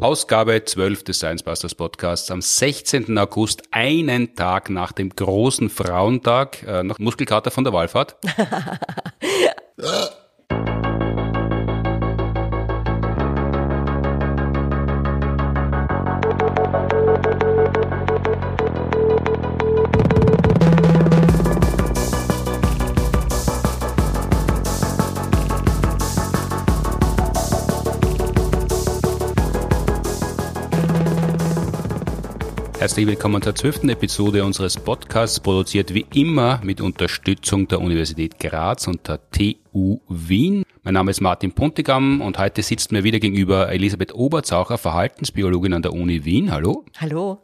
Ausgabe 12 des Science Busters Podcasts am 16. August, einen Tag nach dem großen Frauentag, äh, noch Muskelkater von der Wallfahrt. Herzlich willkommen zur zwölften Episode unseres Podcasts, produziert wie immer mit Unterstützung der Universität Graz und der TU Wien. Mein Name ist Martin Puntigam und heute sitzt mir wieder gegenüber Elisabeth Oberzaucher, Verhaltensbiologin an der Uni Wien. Hallo. Hallo.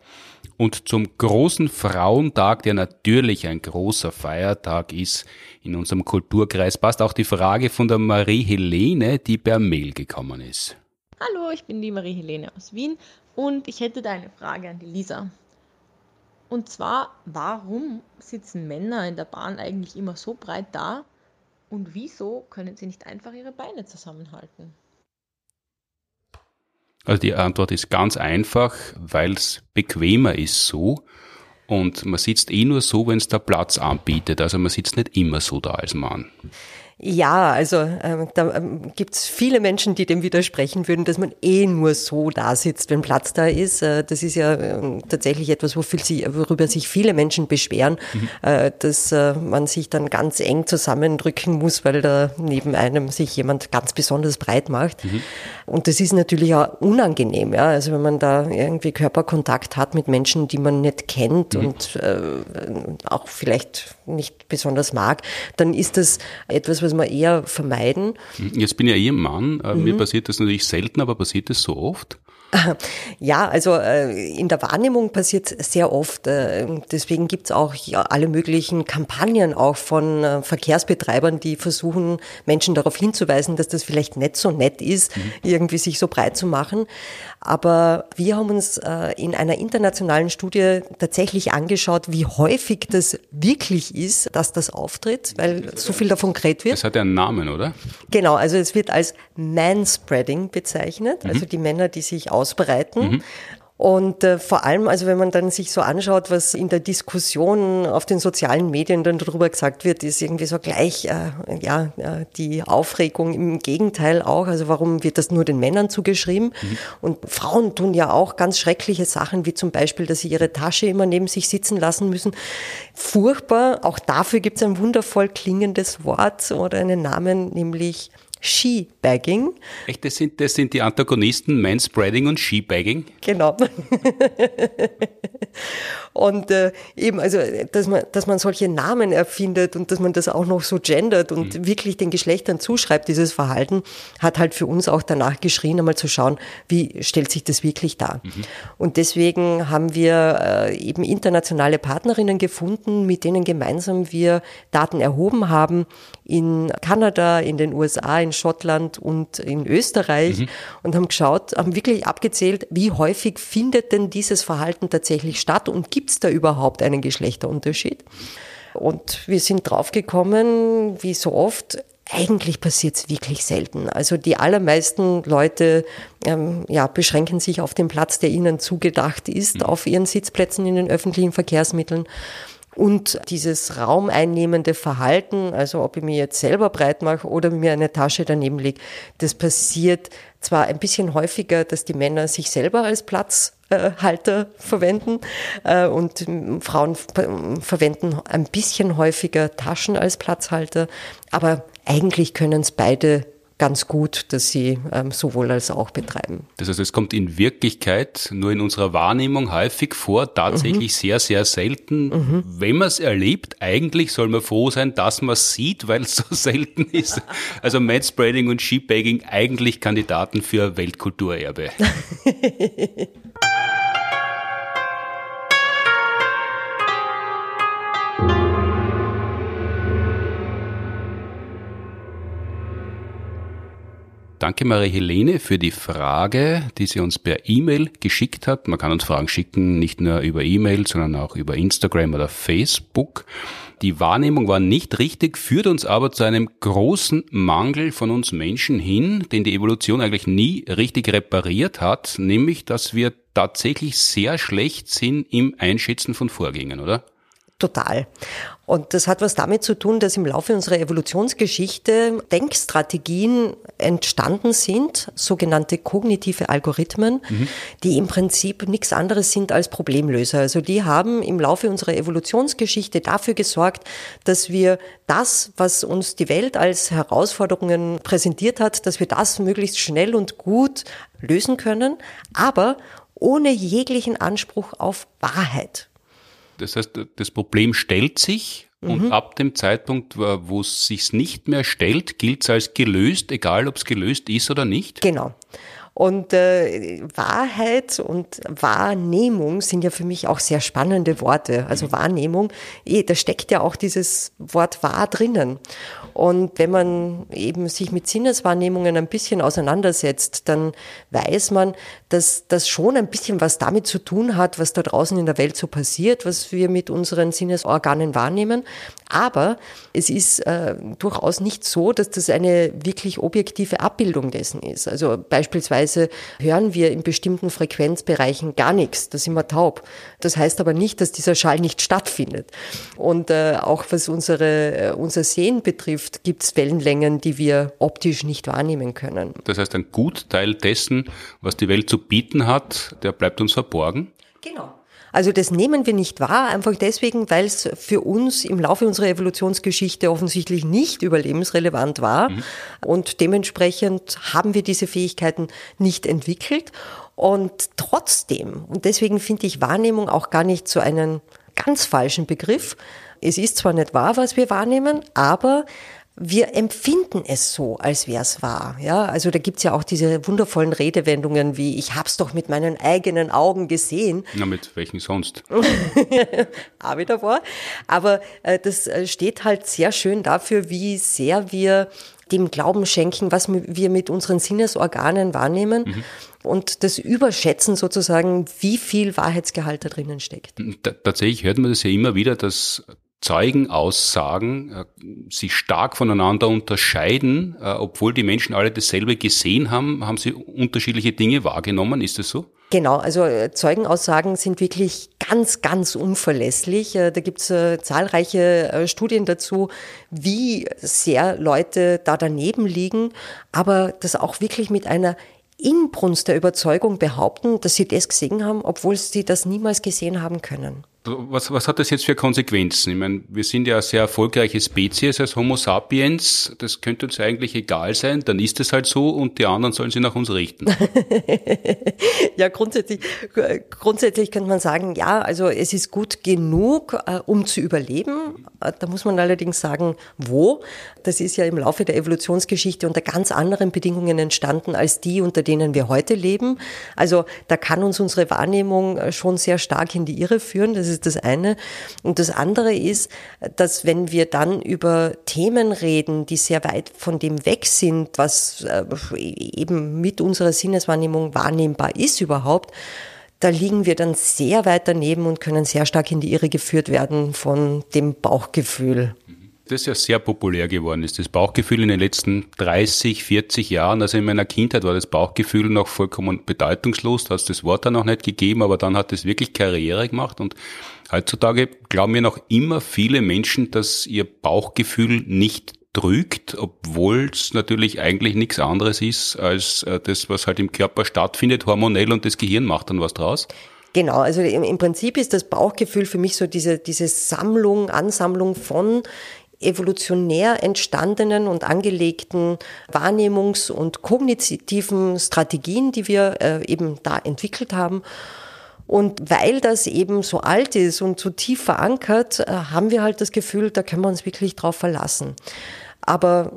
Und zum großen Frauentag, der natürlich ein großer Feiertag ist in unserem Kulturkreis, passt auch die Frage von der Marie-Helene, die per Mail gekommen ist. Hallo, ich bin die Marie-Helene aus Wien und ich hätte da eine Frage an die Lisa. Und zwar, warum sitzen Männer in der Bahn eigentlich immer so breit da und wieso können sie nicht einfach ihre Beine zusammenhalten? Also die Antwort ist ganz einfach, weil es bequemer ist so. Und man sitzt eh nur so, wenn es der Platz anbietet. Also man sitzt nicht immer so da als Mann. Ja, also äh, da ähm, gibt's viele Menschen, die dem widersprechen würden, dass man eh nur so da sitzt, wenn Platz da ist. Äh, das ist ja äh, tatsächlich etwas, sie, worüber sich viele Menschen beschweren, mhm. äh, dass äh, man sich dann ganz eng zusammendrücken muss, weil da neben einem sich jemand ganz besonders breit macht. Mhm. Und das ist natürlich auch unangenehm, ja. Also wenn man da irgendwie Körperkontakt hat mit Menschen, die man nicht kennt mhm. und äh, auch vielleicht nicht besonders mag, dann ist das etwas, was wir eher vermeiden. Jetzt bin ja eh ein Mann. Äh, mhm. Mir passiert das natürlich selten, aber passiert das so oft? Ja, also äh, in der Wahrnehmung passiert sehr oft. Äh, deswegen gibt's auch ja, alle möglichen Kampagnen auch von Verkehrsbetreibern, die versuchen, Menschen darauf hinzuweisen, dass das vielleicht nicht so nett ist, mhm. irgendwie sich so breit zu machen. Aber wir haben uns in einer internationalen Studie tatsächlich angeschaut, wie häufig das wirklich ist, dass das auftritt, weil so viel davon geredet wird. Es hat ja einen Namen, oder? Genau, also es wird als Manspreading bezeichnet, mhm. also die Männer, die sich ausbreiten. Mhm. Und äh, vor allem, also wenn man dann sich so anschaut, was in der Diskussion auf den sozialen Medien dann darüber gesagt wird, ist irgendwie so gleich äh, ja äh, die Aufregung im Gegenteil auch. Also warum wird das nur den Männern zugeschrieben? Mhm. Und Frauen tun ja auch ganz schreckliche Sachen, wie zum Beispiel, dass sie ihre Tasche immer neben sich sitzen lassen müssen. Furchtbar. Auch dafür gibt es ein wundervoll klingendes Wort oder einen Namen, nämlich Skibagging. Echt, das sind, das sind die Antagonisten Manspreading und Skibagging? Genau. und äh, eben, also, dass man, dass man solche Namen erfindet und dass man das auch noch so gendert und mhm. wirklich den Geschlechtern zuschreibt, dieses Verhalten, hat halt für uns auch danach geschrien, einmal zu schauen, wie stellt sich das wirklich dar. Mhm. Und deswegen haben wir äh, eben internationale Partnerinnen gefunden, mit denen gemeinsam wir Daten erhoben haben in Kanada, in den USA, in Schottland und in Österreich mhm. und haben geschaut, haben wirklich abgezählt, wie häufig findet denn dieses Verhalten tatsächlich statt und gibt es da überhaupt einen Geschlechterunterschied? Und wir sind draufgekommen, wie so oft, eigentlich passiert es wirklich selten. Also die allermeisten Leute ähm, ja, beschränken sich auf den Platz, der ihnen zugedacht ist, mhm. auf ihren Sitzplätzen in den öffentlichen Verkehrsmitteln. Und dieses raumeinnehmende Verhalten, also ob ich mir jetzt selber breit mache oder mir eine Tasche daneben lege, das passiert zwar ein bisschen häufiger, dass die Männer sich selber als Platzhalter verwenden äh, und Frauen verwenden ein bisschen häufiger Taschen als Platzhalter, aber eigentlich können es beide ganz gut, dass sie ähm, sowohl als auch betreiben. Das heißt, es kommt in Wirklichkeit nur in unserer Wahrnehmung häufig vor, tatsächlich mhm. sehr, sehr selten. Mhm. Wenn man es erlebt, eigentlich soll man froh sein, dass man es sieht, weil es so selten ist. Also Manspreading und Sheepbagging eigentlich Kandidaten für Weltkulturerbe. Danke Marie-Helene für die Frage, die sie uns per E-Mail geschickt hat. Man kann uns Fragen schicken, nicht nur über E-Mail, sondern auch über Instagram oder Facebook. Die Wahrnehmung war nicht richtig, führt uns aber zu einem großen Mangel von uns Menschen hin, den die Evolution eigentlich nie richtig repariert hat, nämlich dass wir tatsächlich sehr schlecht sind im Einschätzen von Vorgängen, oder? Total. Und das hat was damit zu tun, dass im Laufe unserer Evolutionsgeschichte Denkstrategien entstanden sind, sogenannte kognitive Algorithmen, mhm. die im Prinzip nichts anderes sind als Problemlöser. Also die haben im Laufe unserer Evolutionsgeschichte dafür gesorgt, dass wir das, was uns die Welt als Herausforderungen präsentiert hat, dass wir das möglichst schnell und gut lösen können, aber ohne jeglichen Anspruch auf Wahrheit. Das heißt, das Problem stellt sich mhm. und ab dem Zeitpunkt, wo es sich nicht mehr stellt, gilt es als gelöst, egal ob es gelöst ist oder nicht? Genau. Und äh, Wahrheit und Wahrnehmung sind ja für mich auch sehr spannende Worte. Also mhm. Wahrnehmung, eh, da steckt ja auch dieses Wort wahr drinnen. Und wenn man eben sich mit Sinneswahrnehmungen ein bisschen auseinandersetzt, dann weiß man, dass das schon ein bisschen was damit zu tun hat, was da draußen in der Welt so passiert, was wir mit unseren Sinnesorganen wahrnehmen. Aber es ist äh, durchaus nicht so, dass das eine wirklich objektive Abbildung dessen ist. Also beispielsweise hören wir in bestimmten Frequenzbereichen gar nichts, da sind wir taub. Das heißt aber nicht, dass dieser Schall nicht stattfindet. Und äh, auch was unsere, äh, unser Sehen betrifft, gibt es Wellenlängen, die wir optisch nicht wahrnehmen können. Das heißt, ein Gutteil dessen, was die Welt zu bieten hat, der bleibt uns verborgen? Genau. Also das nehmen wir nicht wahr, einfach deswegen, weil es für uns im Laufe unserer Evolutionsgeschichte offensichtlich nicht überlebensrelevant war. Mhm. Und dementsprechend haben wir diese Fähigkeiten nicht entwickelt. Und trotzdem, und deswegen finde ich Wahrnehmung auch gar nicht so einen ganz falschen Begriff. Es ist zwar nicht wahr, was wir wahrnehmen, aber wir empfinden es so, als wäre es wahr. Ja, also da gibt's ja auch diese wundervollen Redewendungen wie ich hab's doch mit meinen eigenen Augen gesehen. Na, mit welchen sonst? Habe ich davor. Aber äh, das äh, steht halt sehr schön dafür, wie sehr wir dem Glauben schenken, was wir mit unseren Sinnesorganen wahrnehmen. Mhm und das Überschätzen sozusagen, wie viel Wahrheitsgehalt da drinnen steckt. Tatsächlich hört man das ja immer wieder, dass Zeugenaussagen äh, sich stark voneinander unterscheiden, äh, obwohl die Menschen alle dasselbe gesehen haben, haben sie unterschiedliche Dinge wahrgenommen. Ist das so? Genau, also äh, Zeugenaussagen sind wirklich ganz, ganz unverlässlich. Da gibt es zahlreiche Studien dazu, wie sehr Leute da daneben liegen, aber das auch wirklich mit einer Inbrunst der Überzeugung behaupten, dass sie das gesehen haben, obwohl sie das niemals gesehen haben können. Was, was hat das jetzt für Konsequenzen? Ich meine, wir sind ja eine sehr erfolgreiche Spezies als Homo sapiens. Das könnte uns eigentlich egal sein. Dann ist es halt so und die anderen sollen sich nach uns richten. ja, grundsätzlich, grundsätzlich könnte man sagen, ja, also es ist gut genug, äh, um zu überleben. Äh, da muss man allerdings sagen, wo. Das ist ja im Laufe der Evolutionsgeschichte unter ganz anderen Bedingungen entstanden als die, unter denen wir heute leben. Also da kann uns unsere Wahrnehmung äh, schon sehr stark in die Irre führen. Das ist ist das eine. Und das andere ist, dass wenn wir dann über Themen reden, die sehr weit von dem weg sind, was äh, eben mit unserer Sinneswahrnehmung wahrnehmbar ist überhaupt, da liegen wir dann sehr weit daneben und können sehr stark in die Irre geführt werden von dem Bauchgefühl das ja sehr populär geworden ist. Das Bauchgefühl in den letzten 30, 40 Jahren, also in meiner Kindheit war das Bauchgefühl noch vollkommen bedeutungslos, da hat es das Wort dann noch nicht gegeben, aber dann hat es wirklich Karriere gemacht und heutzutage glauben mir noch immer viele Menschen, dass ihr Bauchgefühl nicht trügt, obwohl es natürlich eigentlich nichts anderes ist als äh, das, was halt im Körper stattfindet, hormonell und das Gehirn macht dann was draus. Genau, also im Prinzip ist das Bauchgefühl für mich so diese, diese Sammlung, Ansammlung von evolutionär entstandenen und angelegten Wahrnehmungs- und kognitiven Strategien, die wir äh, eben da entwickelt haben. Und weil das eben so alt ist und so tief verankert, äh, haben wir halt das Gefühl, da können wir uns wirklich drauf verlassen. Aber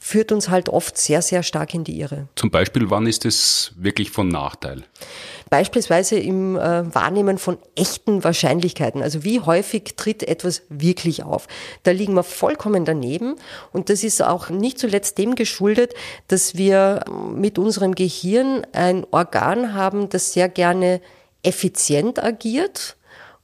führt uns halt oft sehr, sehr stark in die Irre. Zum Beispiel, wann ist es wirklich von Nachteil? Beispielsweise im äh, Wahrnehmen von echten Wahrscheinlichkeiten. Also wie häufig tritt etwas wirklich auf? Da liegen wir vollkommen daneben. Und das ist auch nicht zuletzt dem geschuldet, dass wir mit unserem Gehirn ein Organ haben, das sehr gerne effizient agiert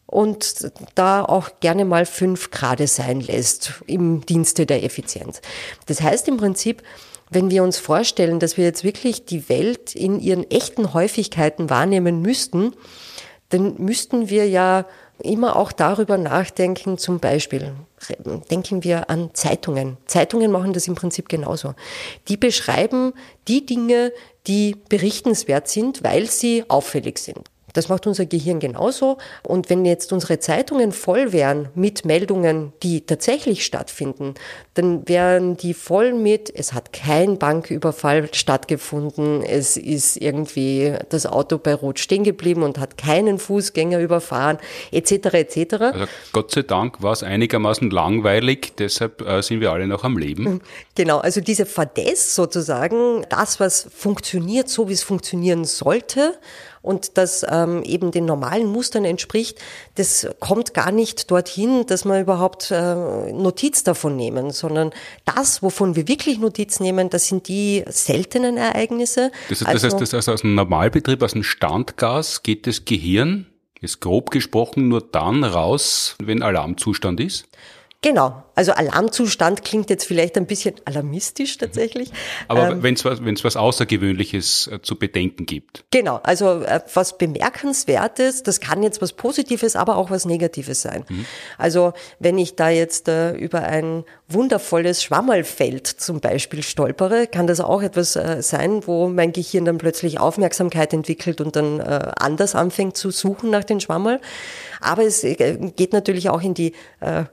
und da auch gerne mal fünf Grade sein lässt im Dienste der Effizienz. Das heißt im Prinzip, wenn wir uns vorstellen, dass wir jetzt wirklich die Welt in ihren echten Häufigkeiten wahrnehmen müssten, dann müssten wir ja immer auch darüber nachdenken, zum Beispiel denken wir an Zeitungen. Zeitungen machen das im Prinzip genauso. Die beschreiben die Dinge, die berichtenswert sind, weil sie auffällig sind. Das macht unser Gehirn genauso. Und wenn jetzt unsere Zeitungen voll wären mit Meldungen, die tatsächlich stattfinden, dann wären die voll mit, es hat kein Banküberfall stattgefunden, es ist irgendwie das Auto bei Rot stehen geblieben und hat keinen Fußgänger überfahren, etc. etc. Also Gott sei Dank war es einigermaßen langweilig, deshalb äh, sind wir alle noch am Leben. Genau, also diese Fadess sozusagen, das, was funktioniert, so wie es funktionieren sollte, und das ähm, eben den normalen Mustern entspricht, das kommt gar nicht dorthin, dass wir überhaupt äh, Notiz davon nehmen, sondern das, wovon wir wirklich Notiz nehmen, das sind die seltenen Ereignisse. Das, das also, heißt, das heißt, aus einem Normalbetrieb, aus einem Standgas geht das Gehirn, ist grob gesprochen, nur dann raus, wenn Alarmzustand ist? Genau. Also Alarmzustand klingt jetzt vielleicht ein bisschen alarmistisch tatsächlich. Aber ähm, wenn es was, wenn's was Außergewöhnliches äh, zu bedenken gibt. Genau. Also äh, was Bemerkenswertes, das kann jetzt was Positives, aber auch was Negatives sein. Mhm. Also wenn ich da jetzt äh, über ein wundervolles Schwammerlfeld zum Beispiel stolpere, kann das auch etwas äh, sein, wo mein Gehirn dann plötzlich Aufmerksamkeit entwickelt und dann äh, anders anfängt zu suchen nach den Schwammerl. Aber es äh, geht natürlich auch in die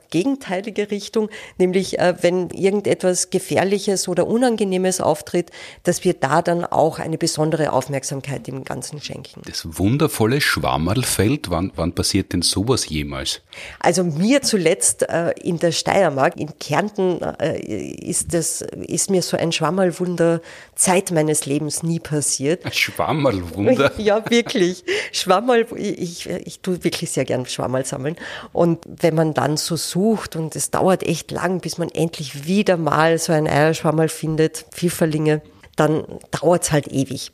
gegenteilige Richtung, nämlich äh, wenn irgendetwas Gefährliches oder Unangenehmes auftritt, dass wir da dann auch eine besondere Aufmerksamkeit dem Ganzen schenken. Das wundervolle Schwammerlfeld, wann, wann passiert denn sowas jemals? Also mir zuletzt äh, in der Steiermark, in Kärnten, äh, ist, das, ist mir so ein Schwammerlwunder Zeit meines Lebens nie passiert. Ein Schwammerlwunder? Ja, wirklich. Schwammerl, ich, ich tue wirklich sehr gerne Schwammerl sammeln. Und wenn man dann so sucht und es dauert echt lang, bis man endlich wieder mal so ein Eierschwammerl findet, Pfifferlinge, dann dauert es halt ewig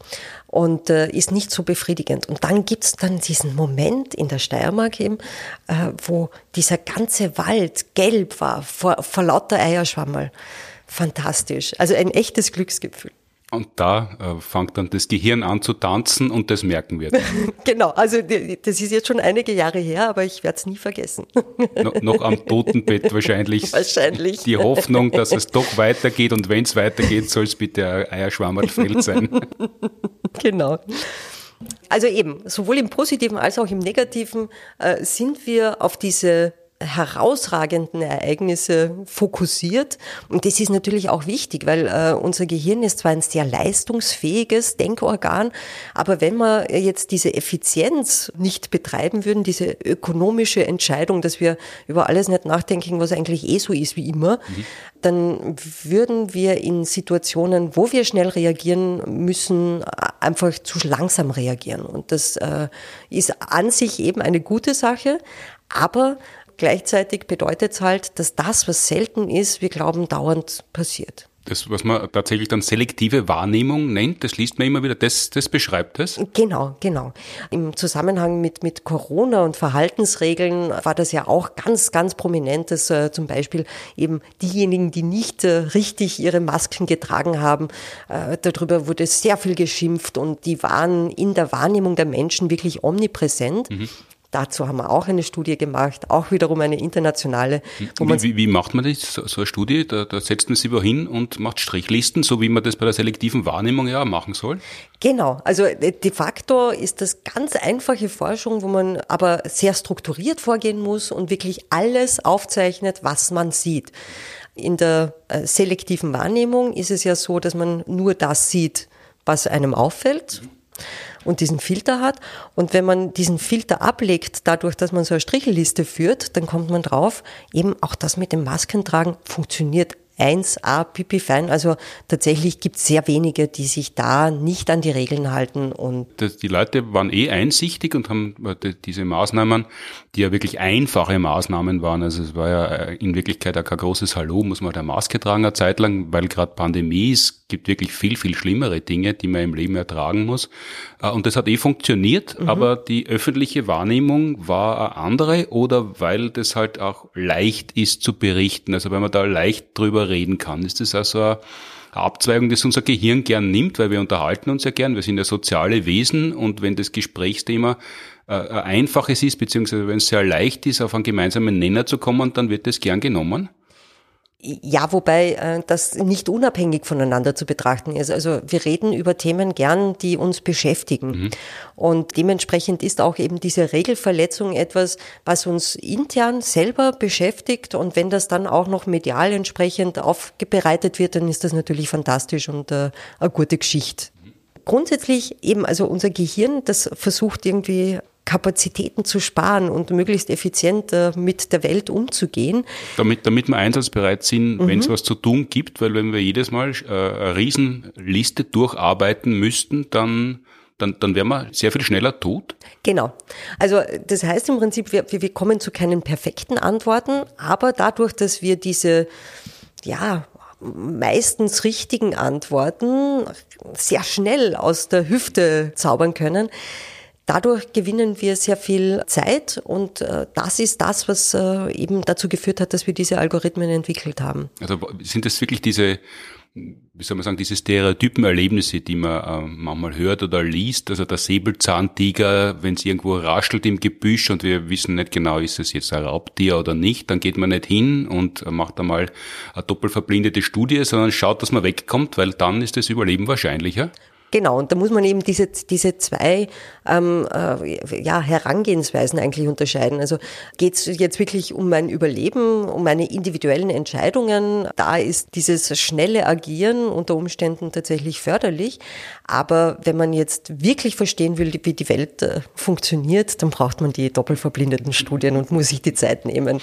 und äh, ist nicht so befriedigend. Und dann gibt's dann diesen Moment in der Steiermark eben, äh, wo dieser ganze Wald gelb war vor, vor lauter Eierschwammerl. Fantastisch. Also ein echtes Glücksgefühl. Und da äh, fängt dann das Gehirn an zu tanzen und das merken wir. Dann. genau, also das ist jetzt schon einige Jahre her, aber ich werde es nie vergessen. no, noch am Totenbett wahrscheinlich. Wahrscheinlich. Die Hoffnung, dass es doch weitergeht und wenn es weitergeht, soll es bitte ein Eierschwammerfeld sein. genau. Also eben, sowohl im Positiven als auch im Negativen äh, sind wir auf diese herausragenden Ereignisse fokussiert. Und das ist natürlich auch wichtig, weil äh, unser Gehirn ist zwar ein sehr leistungsfähiges Denkorgan, aber wenn wir jetzt diese Effizienz nicht betreiben würden, diese ökonomische Entscheidung, dass wir über alles nicht nachdenken, was eigentlich eh so ist wie immer, mhm. dann würden wir in Situationen, wo wir schnell reagieren müssen, einfach zu langsam reagieren. Und das äh, ist an sich eben eine gute Sache, aber Gleichzeitig bedeutet es halt, dass das, was selten ist, wir glauben, dauernd passiert. Das, was man tatsächlich dann selektive Wahrnehmung nennt, das liest man immer wieder, das, das beschreibt es? Genau, genau. Im Zusammenhang mit, mit Corona und Verhaltensregeln war das ja auch ganz, ganz prominent, dass äh, zum Beispiel eben diejenigen, die nicht äh, richtig ihre Masken getragen haben, äh, darüber wurde sehr viel geschimpft und die waren in der Wahrnehmung der Menschen wirklich omnipräsent. Mhm. Dazu haben wir auch eine Studie gemacht, auch wiederum eine internationale. Wie, wie, wie, macht man das, so, eine Studie? Da, da setzt man sich hin und macht Strichlisten, so wie man das bei der selektiven Wahrnehmung ja machen soll? Genau, also äh, de facto ist das ganz einfache Forschung, wo man aber sehr strukturiert vorgehen muss und wirklich alles aufzeichnet, was man sieht. In der äh, selektiven Wahrnehmung ist es ja so, dass man nur das sieht, was einem auffällt. Mhm und diesen Filter hat. Und wenn man diesen Filter ablegt, dadurch, dass man so eine Strichelliste führt, dann kommt man drauf, eben auch das mit dem Maskentragen funktioniert 1a pipi fein. Also tatsächlich gibt es sehr wenige, die sich da nicht an die Regeln halten. Und das, die Leute waren eh einsichtig und haben äh, diese Maßnahmen, die ja wirklich einfache Maßnahmen waren. Also es war ja äh, in Wirklichkeit auch kein großes Hallo, muss man der Maske tragen eine Zeit lang, weil gerade Pandemie ist, gibt wirklich viel, viel schlimmere Dinge, die man im Leben ertragen muss. Äh, und das hat eh funktioniert, mhm. aber die öffentliche Wahrnehmung war eine andere oder weil das halt auch leicht ist zu berichten. Also wenn man da leicht drüber reden kann, ist das also eine Abzweigung, das unser Gehirn gern nimmt, weil wir unterhalten uns ja gern, wir sind ja soziale Wesen und wenn das Gesprächsthema äh, ein einfaches ist, beziehungsweise wenn es sehr leicht ist, auf einen gemeinsamen Nenner zu kommen, dann wird das gern genommen. Ja, wobei äh, das nicht unabhängig voneinander zu betrachten ist. Also wir reden über Themen gern, die uns beschäftigen. Mhm. Und dementsprechend ist auch eben diese Regelverletzung etwas, was uns intern selber beschäftigt. Und wenn das dann auch noch medial entsprechend aufbereitet wird, dann ist das natürlich fantastisch und äh, eine gute Geschichte. Grundsätzlich eben, also unser Gehirn, das versucht irgendwie Kapazitäten zu sparen und möglichst effizient äh, mit der Welt umzugehen. Damit, damit wir einsatzbereit sind, mhm. wenn es was zu tun gibt, weil wenn wir jedes Mal äh, eine Riesenliste durcharbeiten müssten, dann dann, dann wären wir sehr viel schneller tot. Genau. Also das heißt im Prinzip, wir, wir kommen zu keinen perfekten Antworten, aber dadurch, dass wir diese ja, meistens richtigen Antworten sehr schnell aus der Hüfte zaubern können, Dadurch gewinnen wir sehr viel Zeit und äh, das ist das, was äh, eben dazu geführt hat, dass wir diese Algorithmen entwickelt haben. Also sind das wirklich diese, wie soll man sagen, diese Stereotypen-Erlebnisse, die man äh, manchmal hört oder liest, also der Säbelzahntiger, wenn es irgendwo raschelt im Gebüsch und wir wissen nicht genau, ist es jetzt ein Raubtier oder nicht, dann geht man nicht hin und macht einmal eine doppelverblindete Studie, sondern schaut, dass man wegkommt, weil dann ist das Überleben wahrscheinlicher. Genau, und da muss man eben diese, diese zwei ähm, äh, ja, Herangehensweisen eigentlich unterscheiden. Also geht es jetzt wirklich um mein Überleben, um meine individuellen Entscheidungen. Da ist dieses schnelle Agieren unter Umständen tatsächlich förderlich. Aber wenn man jetzt wirklich verstehen will, wie die Welt äh, funktioniert, dann braucht man die doppelverblindeten Studien und muss sich die Zeit nehmen.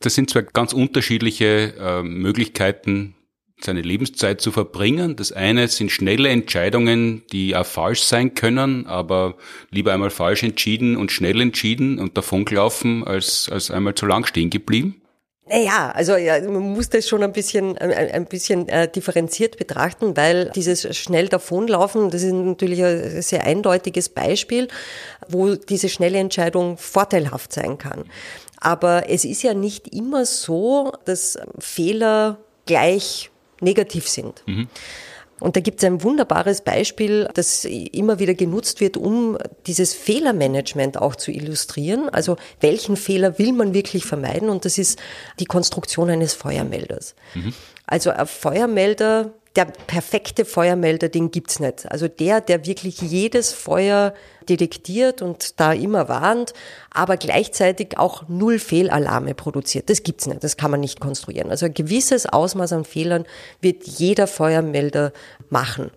Das sind zwei ganz unterschiedliche äh, Möglichkeiten, seine Lebenszeit zu verbringen. Das eine sind schnelle Entscheidungen, die auch falsch sein können, aber lieber einmal falsch entschieden und schnell entschieden und davongelaufen, als, als einmal zu lang stehen geblieben. Naja, also ja, man muss das schon ein bisschen, ein, ein bisschen äh, differenziert betrachten, weil dieses schnell davonlaufen, das ist natürlich ein sehr eindeutiges Beispiel, wo diese schnelle Entscheidung vorteilhaft sein kann. Aber es ist ja nicht immer so, dass Fehler gleich negativ sind. Mhm. Und da gibt es ein wunderbares Beispiel, das immer wieder genutzt wird, um dieses Fehlermanagement auch zu illustrieren. Also welchen Fehler will man wirklich vermeiden? Und das ist die Konstruktion eines Feuermelders. Mhm. Also ein Feuermelder, der perfekte Feuermelder, den gibt's nicht. Also der, der wirklich jedes Feuer detektiert und da immer warnt, aber gleichzeitig auch null Fehlalarme produziert. Das gibt's nicht, das kann man nicht konstruieren. Also ein gewisses Ausmaß an Fehlern wird jeder Feuermelder machen.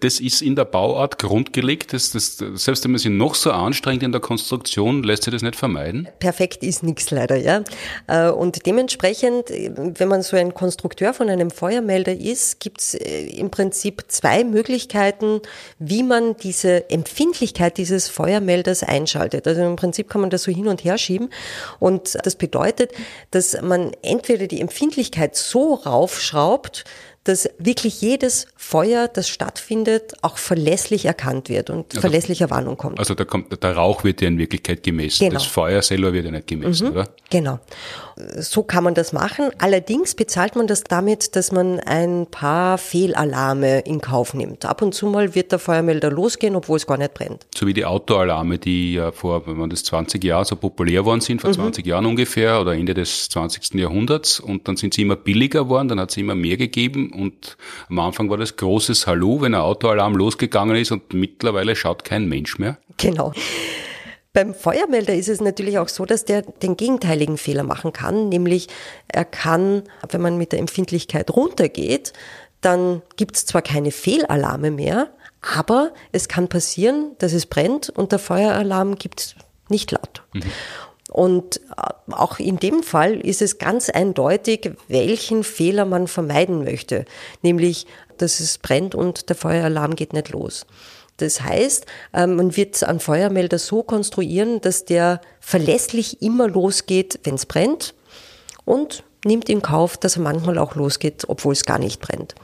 Das, ist in der Bauart grundgelegt. Das, das, selbst wenn man sich noch so anstrengt in der Konstruktion, lässt sich das nicht vermeiden? Perfekt ist nichts leider, ja. Äh, und dementsprechend, wenn man so ein Konstrukteur von einem Feuermelder ist, gibt's äh, im Prinzip zwei Möglichkeiten, wie man diese Empfindlichkeit dieses dieses Feuermelders einschaltet. Also im Prinzip kann man das so hin und her schieben und das bedeutet, dass man entweder die Empfindlichkeit so raufschraubt, dass wirklich jedes Feuer, das stattfindet, auch verlässlich erkannt wird und also, verlässlicher Warnung kommt. Also da kommt, der Rauch wird ja in Wirklichkeit gemessen. Genau. Das Feuer selber wird ja nicht gemessen, mhm, oder? Genau. So kann man das machen. Allerdings bezahlt man das damit, dass man ein paar Fehlalarme in Kauf nimmt. Ab und zu mal wird der Feuermelder losgehen, obwohl es gar nicht brennt. So wie die Autoalarme, die ja vor, wenn man das 20 Jahre so populär worden sind, vor mhm. 20 Jahren ungefähr oder Ende des 20. Jahrhunderts und dann sind sie immer billiger geworden, dann hat es immer mehr gegeben und am Anfang war das großes Hallo, wenn ein Autoalarm losgegangen ist und mittlerweile schaut kein Mensch mehr. Genau. Beim Feuermelder ist es natürlich auch so, dass der den gegenteiligen Fehler machen kann, nämlich er kann, wenn man mit der Empfindlichkeit runtergeht, dann gibt es zwar keine Fehlalarme mehr, aber es kann passieren, dass es brennt und der Feueralarm gibt nicht laut. Mhm. Und äh, auch in dem Fall ist es ganz eindeutig, welchen Fehler man vermeiden möchte, nämlich, dass es brennt und der Feueralarm geht nicht los. Das heißt, äh, man wird einen Feuermelder so konstruieren, dass der verlässlich immer losgeht, wenn es brennt und nimmt in Kauf, dass er manchmal auch losgeht, obwohl es gar nicht brennt.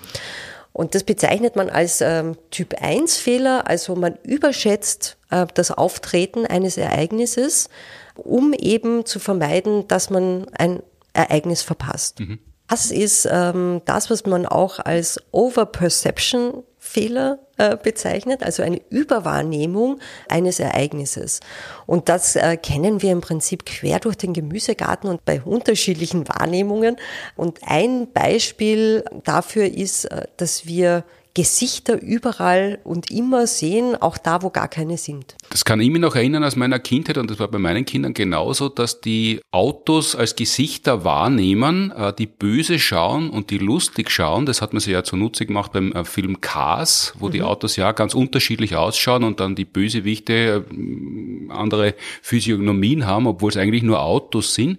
Und das bezeichnet man als ähm, Typ 1 Fehler, also man überschätzt äh, das Auftreten eines Ereignisses, um eben zu vermeiden, dass man ein Ereignis verpasst. Mhm. Das ist ähm, das, was man auch als Overperception Fehler äh, bezeichnet, also eine Überwahrnehmung eines Ereignisses. Und das äh, kennen wir im Prinzip quer durch den Gemüsegarten und bei unterschiedlichen Wahrnehmungen. Und ein Beispiel dafür ist, äh, dass wir Gesichter überall und immer sehen, auch da, wo gar keine sind. Das kann ich mich noch erinnern aus meiner Kindheit und das war bei meinen Kindern genauso, dass die Autos als Gesichter wahrnehmen, äh, die böse schauen und die lustig schauen. Das hat man sich ja zunutze gemacht beim äh, Film Cars, wo mhm. die Autos ja ganz unterschiedlich ausschauen und dann die Bösewichte äh, andere Physiognomien haben, obwohl es eigentlich nur Autos sind.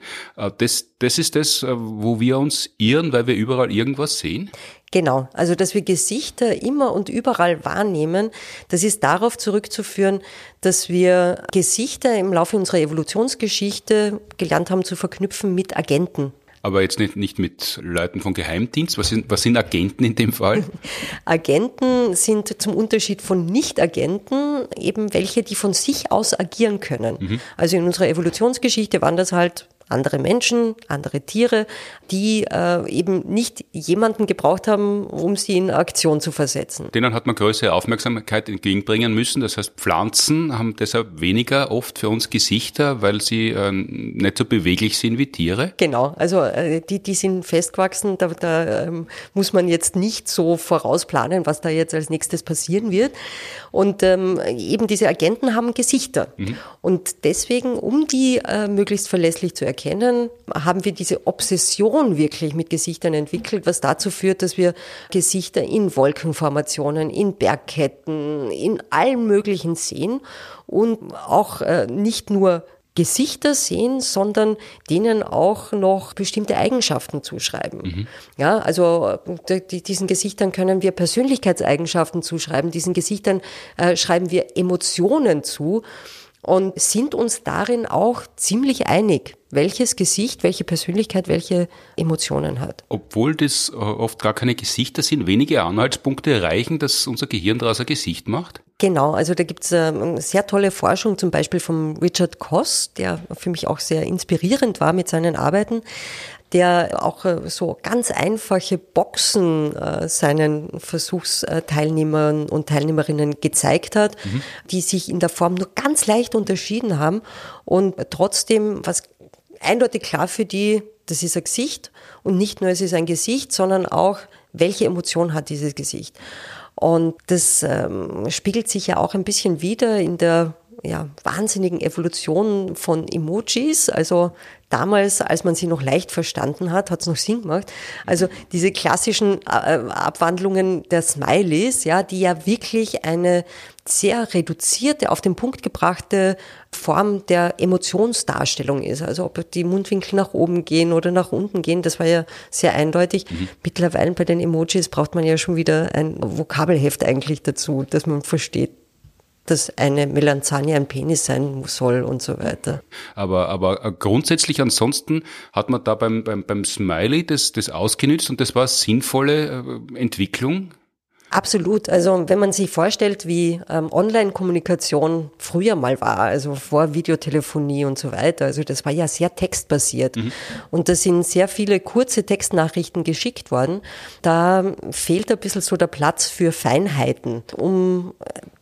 Das, das ist das, wo wir uns irren, weil wir überall irgendwas sehen? Genau, also dass wir Gesichter immer und überall wahrnehmen, das ist darauf zurückzuführen, dass wir Gesichter im Laufe unserer Evolutionsgeschichte gelernt haben zu verknüpfen mit Agenten. Aber jetzt nicht, nicht mit Leuten von Geheimdienst. Was sind, was sind Agenten in dem Fall? Agenten sind zum Unterschied von Nicht-Agenten eben welche, die von sich aus agieren können. Mhm. Also in unserer Evolutionsgeschichte waren das halt andere Menschen, andere Tiere, die äh, eben nicht jemanden gebraucht haben, um sie in Aktion zu versetzen. Denen hat man größere Aufmerksamkeit entgegenbringen müssen. Das heißt, Pflanzen haben deshalb weniger oft für uns Gesichter, weil sie äh, nicht so beweglich sind wie Tiere. Genau, also äh, die, die sind festgewachsen. Da, da ähm, muss man jetzt nicht so vorausplanen, was da jetzt als nächstes passieren wird. Und ähm, eben diese Agenten haben Gesichter. Mhm. Und deswegen, um die äh, möglichst verlässlich zu erkennen, erkennen, haben wir diese Obsession wirklich mit Gesichtern entwickelt, was dazu führt, dass wir Gesichter in Wolkenformationen, in Bergketten, in allen möglichen sehen und auch äh, nicht nur Gesichter sehen, sondern denen auch noch bestimmte Eigenschaften zuschreiben. Mhm. Ja, also diesen Gesichtern können wir Persönlichkeitseigenschaften zuschreiben, diesen Gesichtern äh, schreiben wir Emotionen zu und sind uns darin auch ziemlich einig, welches Gesicht, welche Persönlichkeit, welche Emotionen hat. Obwohl das äh, oft gar keine Gesichter sind, wenige Anhaltspunkte reichen, dass unser Gehirn daraus ein Gesicht macht? Genau, also da gibt's äh, sehr tolle Forschung, zum Beispiel von Richard Koss, der für mich auch sehr inspirierend war mit seinen Arbeiten der auch äh, so ganz einfache Boxen äh, seinen Versuchsteilnehmern und Teilnehmerinnen gezeigt hat, mhm. die sich in der Form nur ganz leicht unterschieden haben und trotzdem was eindeutig klar für die, das ist ein Gesicht und nicht nur es ist ein Gesicht, sondern auch welche Emotion hat dieses Gesicht. Und das ähm, spiegelt sich ja auch ein bisschen wieder in der ja, wahnsinnigen Evolution von Emojis. Also damals, als man sie noch leicht verstanden hat, hat es noch Sinn gemacht. Also diese klassischen äh, Abwandlungen der Smileys, ja, die ja wirklich eine sehr reduzierte, auf den Punkt gebrachte Form der Emotionsdarstellung ist. Also ob die Mundwinkel nach oben gehen oder nach unten gehen, das war ja sehr eindeutig. Mhm. Mittlerweile bei den Emojis braucht man ja schon wieder ein Vokabelheft eigentlich dazu, dass man versteht, dass eine Melanzanie ein Penis sein soll und so weiter. Aber, aber grundsätzlich ansonsten hat man da beim, beim, beim Smiley das, das ausgenützt und das war sinnvolle äh, Entwicklung Absolut. Also wenn man sich vorstellt, wie ähm, Online-Kommunikation früher mal war, also vor Videotelefonie und so weiter, also das war ja sehr textbasiert. Mhm. Und da sind sehr viele kurze Textnachrichten geschickt worden. Da fehlt ein bisschen so der Platz für Feinheiten. Um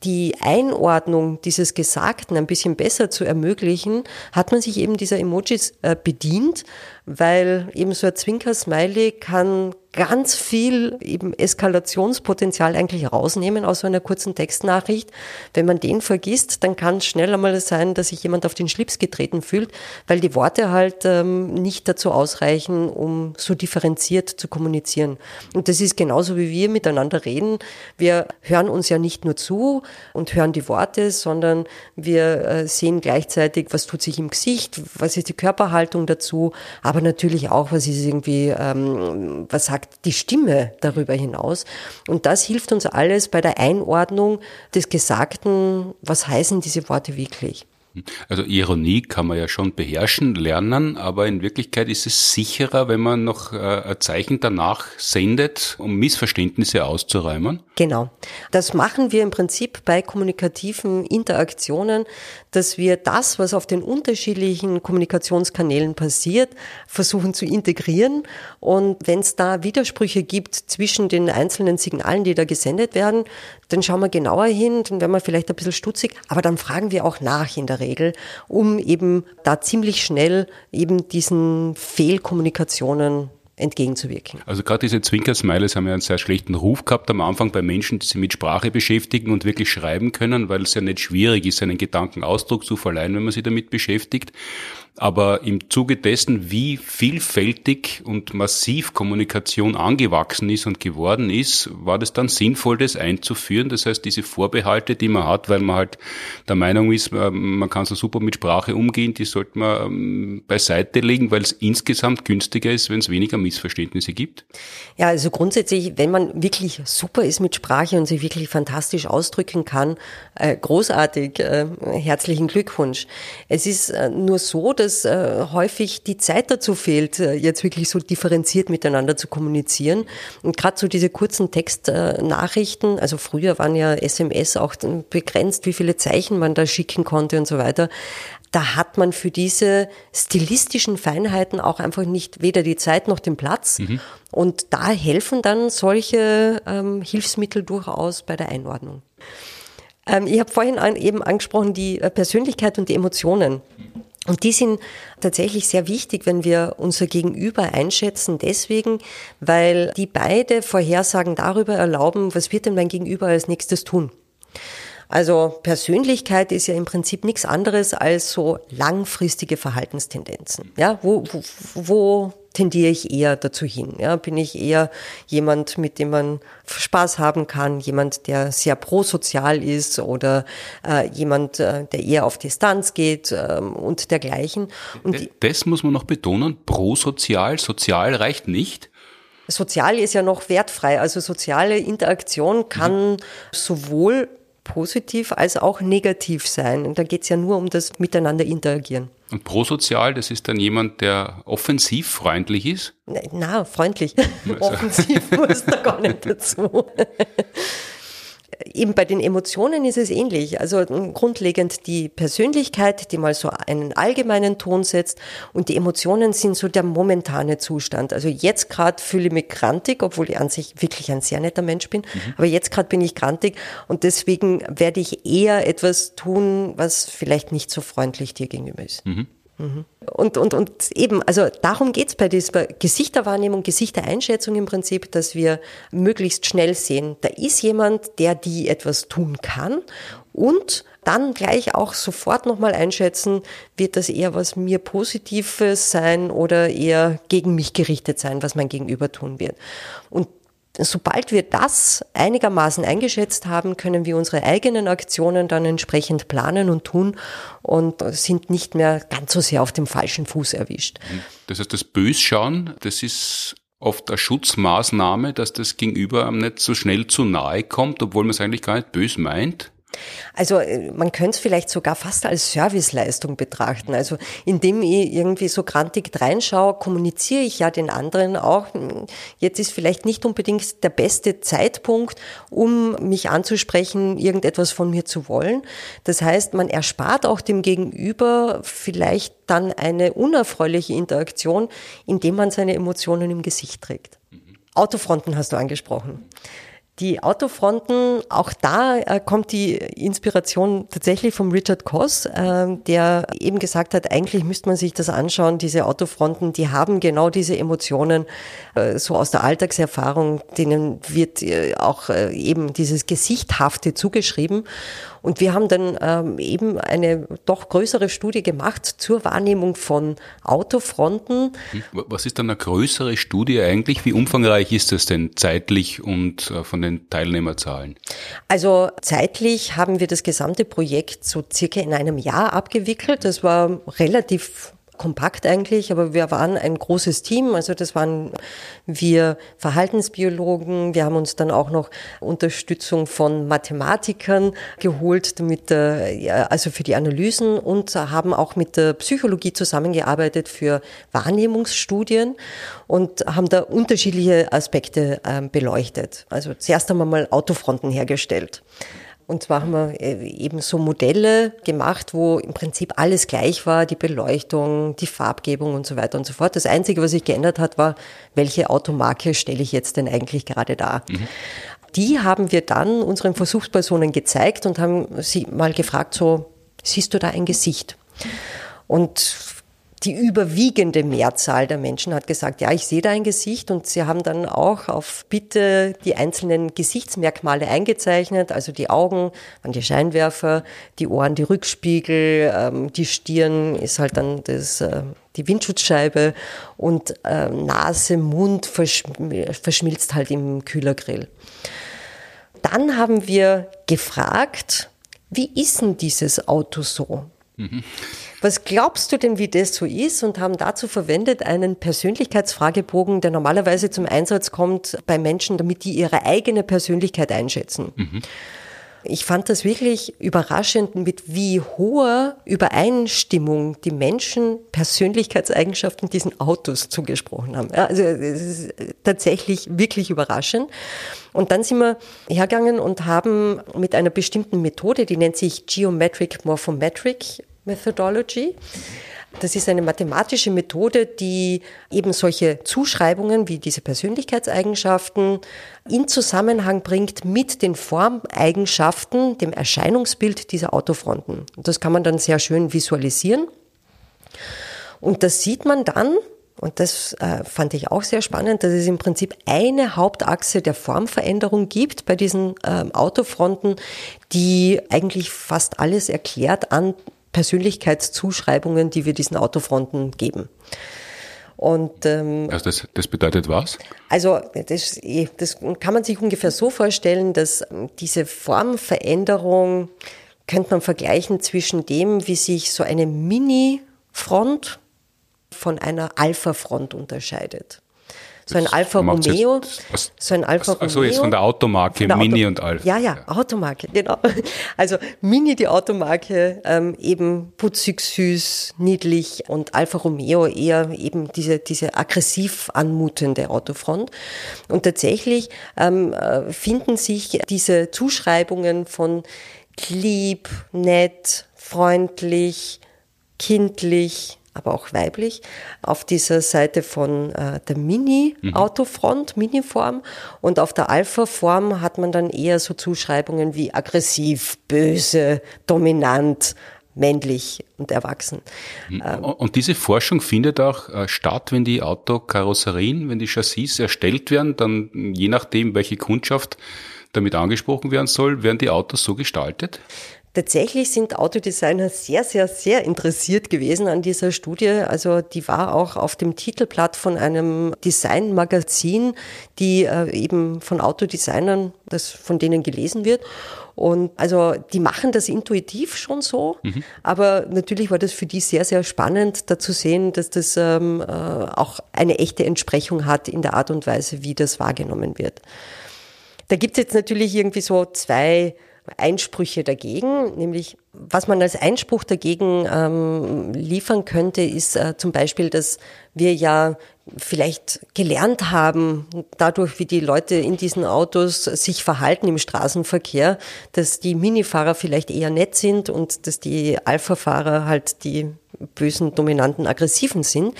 die Einordnung dieses Gesagten ein bisschen besser zu ermöglichen, hat man sich eben dieser Emojis äh, bedient, weil eben so ein Zwinker-Smiley kann ganz viel eben Eskalationspotenzial eigentlich rausnehmen aus so einer kurzen Textnachricht. Wenn man den vergisst, dann kann es schnell einmal sein, dass sich jemand auf den Schlips getreten fühlt, weil die Worte halt ähm, nicht dazu ausreichen, um so differenziert zu kommunizieren. Und das ist genauso wie wir miteinander reden. Wir hören uns ja nicht nur zu und hören die Worte, sondern wir äh, sehen gleichzeitig, was tut sich im Gesicht, was ist die Körperhaltung dazu, aber natürlich auch, was ist irgendwie, ähm, was sagt die Stimme darüber hinaus. Und das hilft uns alles bei der Einordnung des Gesagten, was heißen diese Worte wirklich. Also Ironie kann man ja schon beherrschen, lernen, aber in Wirklichkeit ist es sicherer, wenn man noch äh, ein Zeichen danach sendet, um Missverständnisse auszuräumen. Genau. Das machen wir im Prinzip bei kommunikativen Interaktionen, dass wir das, was auf den unterschiedlichen Kommunikationskanälen passiert, versuchen zu integrieren. Und wenn es da Widersprüche gibt zwischen den einzelnen Signalen, die da gesendet werden, dann schauen wir genauer hin, dann werden wir vielleicht ein bisschen stutzig, aber dann fragen wir auch nach in der Regel, um eben da ziemlich schnell eben diesen Fehlkommunikationen entgegenzuwirken. Also gerade diese Zwinker-Smileys haben ja einen sehr schlechten Ruf gehabt am Anfang bei Menschen, die sich mit Sprache beschäftigen und wirklich schreiben können, weil es ja nicht schwierig ist, einen Gedanken Ausdruck zu verleihen, wenn man sich damit beschäftigt. Aber im Zuge dessen, wie vielfältig und massiv Kommunikation angewachsen ist und geworden ist, war das dann sinnvoll, das einzuführen. Das heißt, diese Vorbehalte, die man hat, weil man halt der Meinung ist, äh, man kann so super mit Sprache umgehen, die sollte man ähm, beiseite legen, weil es insgesamt günstiger ist, wenn es weniger Missverständnisse gibt. Ja, also grundsätzlich, wenn man wirklich super ist mit Sprache und sich wirklich fantastisch ausdrücken kann, äh, großartig, äh, herzlichen Glückwunsch. Es ist nur so, dass dass äh, häufig die Zeit dazu fehlt, äh, jetzt wirklich so differenziert miteinander zu kommunizieren. Und gerade so diese kurzen Textnachrichten, also früher waren ja SMS auch begrenzt, wie viele Zeichen man da schicken konnte und so weiter da hat man für diese stilistischen Feinheiten auch einfach nicht weder die Zeit noch den Platz. Mhm. Und da helfen dann solche ähm, Hilfsmittel durchaus bei der Einordnung. Ähm, ich habe vorhin eben angesprochen die äh, Persönlichkeit und die Emotionen. Und die sind tatsächlich sehr wichtig, wenn wir unser Gegenüber einschätzen, deswegen, weil die beide Vorhersagen darüber erlauben, was wird denn mein Gegenüber als nächstes tun. Also Persönlichkeit ist ja im Prinzip nichts anderes als so langfristige Verhaltenstendenzen. Ja, wo, wo, wo tendiere ich eher dazu hin? Ja, bin ich eher jemand, mit dem man Spaß haben kann, jemand, der sehr prosozial ist oder äh, jemand, äh, der eher auf Distanz geht äh, und dergleichen. Und das muss man noch betonen, prosozial, sozial reicht nicht. Sozial ist ja noch wertfrei. Also soziale Interaktion kann mhm. sowohl positiv als auch negativ sein. Und da geht es ja nur um das Miteinander interagieren. Und prosozial, das ist dann jemand, der offensiv freundlich ist? Na, freundlich. Also. Offensiv muss da gar nicht dazu. Eben bei den Emotionen ist es ähnlich. Also grundlegend die Persönlichkeit, die mal so einen allgemeinen Ton setzt und die Emotionen sind so der momentane Zustand. Also jetzt gerade fühle ich mich grantig, obwohl ich an sich wirklich ein sehr netter Mensch bin, mhm. aber jetzt gerade bin ich grantig und deswegen werde ich eher etwas tun, was vielleicht nicht so freundlich dir gegenüber ist. Mhm. Und, und, und eben, also darum geht's bei dieser Gesichterwahrnehmung, Gesichtereinschätzung im Prinzip, dass wir möglichst schnell sehen, da ist jemand, der die etwas tun kann und dann gleich auch sofort nochmal einschätzen, wird das eher was mir Positives sein oder eher gegen mich gerichtet sein, was mein Gegenüber tun wird. Und sobald wir das einigermaßen eingeschätzt haben, können wir unsere eigenen Aktionen dann entsprechend planen und tun und sind nicht mehr ganz so sehr auf dem falschen Fuß erwischt. Das heißt, das Bösschauen, das ist oft eine Schutzmaßnahme, dass das Gegenüber einem nicht so schnell zu nahe kommt, obwohl man es eigentlich gar nicht bös meint? Also äh, man könnte es vielleicht sogar fast als Serviceleistung betrachten. Also indem ich irgendwie so grantig reinschaue, kommuniziere ich ja den anderen auch. Hm, jetzt ist vielleicht nicht unbedingt der beste Zeitpunkt, um mich anzusprechen, irgendetwas von mir zu wollen. Das heißt, man erspart auch dem Gegenüber vielleicht dann eine unerfreuliche Interaktion, indem man seine Emotionen im Gesicht trägt. Autofronten hast du angesprochen. Die Autofronten, auch da äh, kommt die Inspiration tatsächlich vom Richard Koss, äh, der eben gesagt hat, eigentlich müsste man sich das anschauen, diese Autofronten, die haben genau diese Emotionen, äh, so aus der Alltagserfahrung, denen wird äh, auch äh, eben dieses Gesichthafte zugeschrieben. Und wir haben dann ähm, eben eine doch größere Studie gemacht zur Wahrnehmung von Autofronten. Was ist dann eine größere Studie eigentlich? Wie umfangreich ist das denn zeitlich und äh, von den Teilnehmerzahlen? Also zeitlich haben wir das gesamte Projekt so circa in einem Jahr abgewickelt. Das war relativ kompakt eigentlich, aber wir waren ein großes Team. Also das waren wir Verhaltensbiologen. Wir haben uns dann auch noch Unterstützung von Mathematikern geholt, damit, äh, also für die Analysen und haben auch mit der Psychologie zusammengearbeitet für Wahrnehmungsstudien und haben da unterschiedliche Aspekte ähm, beleuchtet. Also zuerst haben wir mal Autofronten hergestellt. Und zwar haben wir äh, eben so Modelle gemacht, wo im Prinzip alles gleich war, die Beleuchtung, die Farbgebung und so weiter und so fort. Das Einzige, was sich geändert hat, war, welche Automarke stelle ich jetzt denn eigentlich gerade dar. Mhm. Die haben wir dann unseren Versuchspersonen gezeigt und haben sie mal gefragt, so, siehst du da ein Gesicht? Und die überwiegende Mehrzahl der Menschen hat gesagt, ja, ich sehe da ein Gesicht und sie haben dann auch auf Bitte die einzelnen Gesichtsmerkmale eingezeichnet, also die Augen an die Scheinwerfer, die Ohren die Rückspiegel, ähm, die Stirn ist halt dann das, äh, die Windschutzscheibe und äh, Nase, Mund verschmilzt halt im Kühlergrill. Dann haben wir gefragt, wie ist denn dieses Auto so? Mhm. Was glaubst du denn, wie das so ist? Und haben dazu verwendet einen Persönlichkeitsfragebogen, der normalerweise zum Einsatz kommt bei Menschen, damit die ihre eigene Persönlichkeit einschätzen. Mhm. Ich fand das wirklich überraschend, mit wie hoher Übereinstimmung die Menschen Persönlichkeitseigenschaften diesen Autos zugesprochen haben. Also es ist tatsächlich wirklich überraschend. Und dann sind wir hergegangen und haben mit einer bestimmten Methode, die nennt sich Geometric Morphometric Methodology. Das ist eine mathematische Methode, die eben solche Zuschreibungen wie diese Persönlichkeitseigenschaften in Zusammenhang bringt mit den Formeigenschaften, dem Erscheinungsbild dieser Autofronten. Das kann man dann sehr schön visualisieren. Und das sieht man dann, und das äh, fand ich auch sehr spannend, dass es im Prinzip eine Hauptachse der Formveränderung gibt bei diesen äh, Autofronten, die eigentlich fast alles erklärt an Persönlichkeitszuschreibungen, die wir diesen Autofronten geben. Und, ähm, also das, das bedeutet was? Also das, eh, das kann man sich ungefähr so vorstellen, dass ähm, diese Formveränderung könnte man vergleichen zwischen dem, wie sich so eine Mini-Front von einer Alpha-Front unterscheidet. So ein Alfa Romeo. Jetzt, so ein Alfa Romeo. Also jetzt von der Automarke der Mini Auto, und Alfa. Ja, ja, Automarke, genau. Also Mini, die Automarke, ähm, eben putzig, süß, niedlich und Alfa Romeo eher eben diese, diese aggressiv anmutende Autofront. Und tatsächlich ähm, äh, finden sich diese Zuschreibungen von lieb, nett, freundlich, kindlich, aber auch weiblich, auf dieser Seite von äh, der Mini-Autofront, mhm. Mini-Form. Und auf der Alpha-Form hat man dann eher so Zuschreibungen wie aggressiv, böse, dominant, männlich und erwachsen. Mhm. Ähm, und diese Forschung findet auch äh, statt, wenn die Autokarosserien, wenn die Chassis erstellt werden, dann je nachdem, welche Kundschaft damit angesprochen werden soll, werden die Autos so gestaltet? Tatsächlich sind Autodesigner sehr, sehr, sehr interessiert gewesen an dieser Studie. Also die war auch auf dem Titelblatt von einem Designmagazin, die äh, eben von Autodesignern, das von denen gelesen wird. Und also die machen das intuitiv schon so, mhm. aber natürlich war das für die sehr, sehr spannend, da zu sehen, dass das ähm, äh, auch eine echte Entsprechung hat in der Art und Weise, wie das wahrgenommen wird. Da gibt es jetzt natürlich irgendwie so zwei Einsprüche dagegen, nämlich was man als Einspruch dagegen ähm, liefern könnte, ist äh, zum Beispiel, dass wir ja vielleicht gelernt haben, dadurch, wie die Leute in diesen Autos sich verhalten im Straßenverkehr, dass die Minifahrer vielleicht eher nett sind und dass die Alpha-Fahrer halt die bösen, dominanten, aggressiven sind.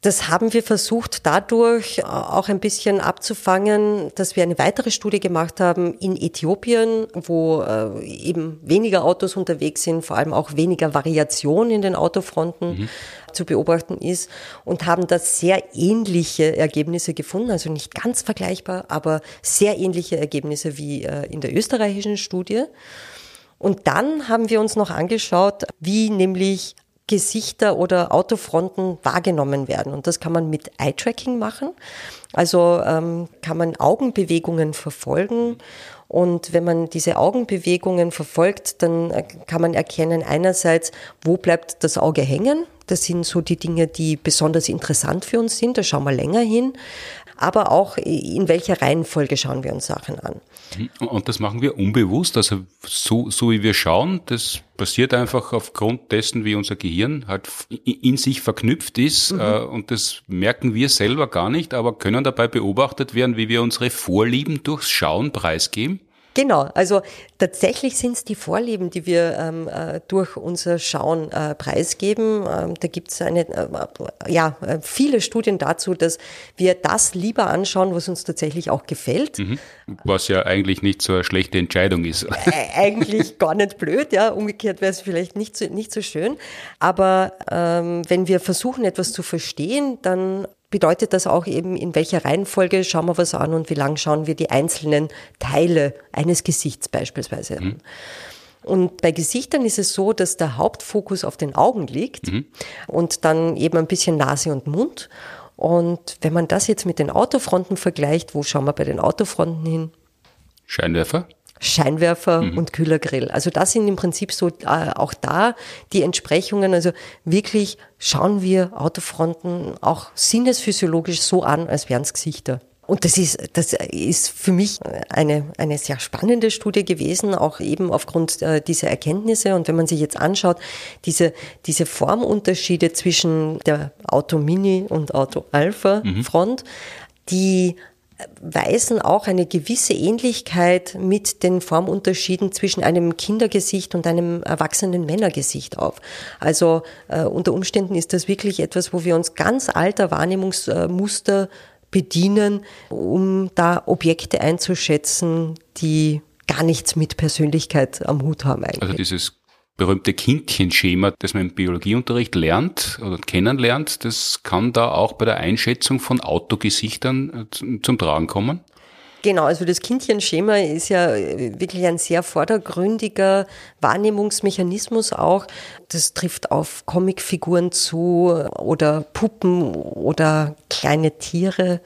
Das haben wir versucht dadurch auch ein bisschen abzufangen, dass wir eine weitere Studie gemacht haben in Äthiopien, wo äh, eben weniger Autos unterwegs sind, vor allem auch weniger Variation in den Autofronten mhm. zu beobachten ist und haben da sehr ähnliche Ergebnisse gefunden, also nicht ganz vergleichbar, aber sehr ähnliche Ergebnisse wie äh, in der österreichischen Studie. Und dann haben wir uns noch angeschaut, wie nämlich Gesichter oder Autofronten wahrgenommen werden. Und das kann man mit Eye-Tracking machen. Also ähm, kann man Augenbewegungen verfolgen. Und wenn man diese Augenbewegungen verfolgt, dann äh, kann man erkennen einerseits, wo bleibt das Auge hängen. Das sind so die Dinge, die besonders interessant für uns sind. Da schauen wir länger hin aber auch in welcher Reihenfolge schauen wir uns Sachen an. Und das machen wir unbewusst, also so, so wie wir schauen, das passiert einfach aufgrund dessen, wie unser Gehirn halt in sich verknüpft ist mhm. Äh, und das merken wir selber gar nicht, aber können dabei beobachtet werden, wie wir unsere Vorlieben durchs Schauen preisgeben. Genau, also tatsächlich sind es die Vorlieben, die wir ähm, äh, durch unser Schauen äh, preisgeben. Ähm, da gibt es eine, äh, ja, äh, viele Studien dazu, dass wir das lieber anschauen, was uns tatsächlich auch gefällt. Mhm. Was ja eigentlich nicht so eine schlechte Entscheidung ist. eigentlich gar nicht blöd, ja. Umgekehrt wäre es vielleicht nicht so, nicht so schön. Aber ähm, wenn wir versuchen, etwas zu verstehen, dann bedeutet das auch eben, in welcher Reihenfolge schauen wir was an und wie lang schauen wir die einzelnen Teile eines Gesichts beispielsweise an. Mhm. Und bei Gesichtern ist es so, dass der Hauptfokus auf den Augen liegt mhm. und dann eben ein bisschen Nase und Mund. Und wenn man das jetzt mit den Autofronten vergleicht, wo schauen wir bei den Autofronten hin? Scheinwerfer? Scheinwerfer mhm. und Kühlergrill. Also das sind im Prinzip so äh, auch da die Entsprechungen. Also wirklich schauen wir Autofronten auch sinnesphysiologisch so an, als wären es Gesichter. Und das ist, das ist für mich eine, eine sehr spannende Studie gewesen, auch eben aufgrund äh, dieser Erkenntnisse. Und wenn man sich jetzt anschaut, diese, diese Formunterschiede zwischen der Auto Mini und Auto Alpha mhm. Front, die weisen auch eine gewisse Ähnlichkeit mit den Formunterschieden zwischen einem Kindergesicht und einem erwachsenen Männergesicht auf. Also äh, unter Umständen ist das wirklich etwas, wo wir uns ganz alter Wahrnehmungsmuster bedienen, um da Objekte einzuschätzen, die gar nichts mit Persönlichkeit am Hut haben eigentlich. Also dieses berühmte Kindchenschema, das man im Biologieunterricht lernt oder kennenlernt, das kann da auch bei der Einschätzung von Autogesichtern äh, zum Tragen kommen? Genau, also das Kindchenschema ist ja äh, wirklich ein sehr vordergründiger Wahrnehmungsmechanismus auch. Das trifft auf Comicfiguren zu oder Puppen oder kleine Tiere,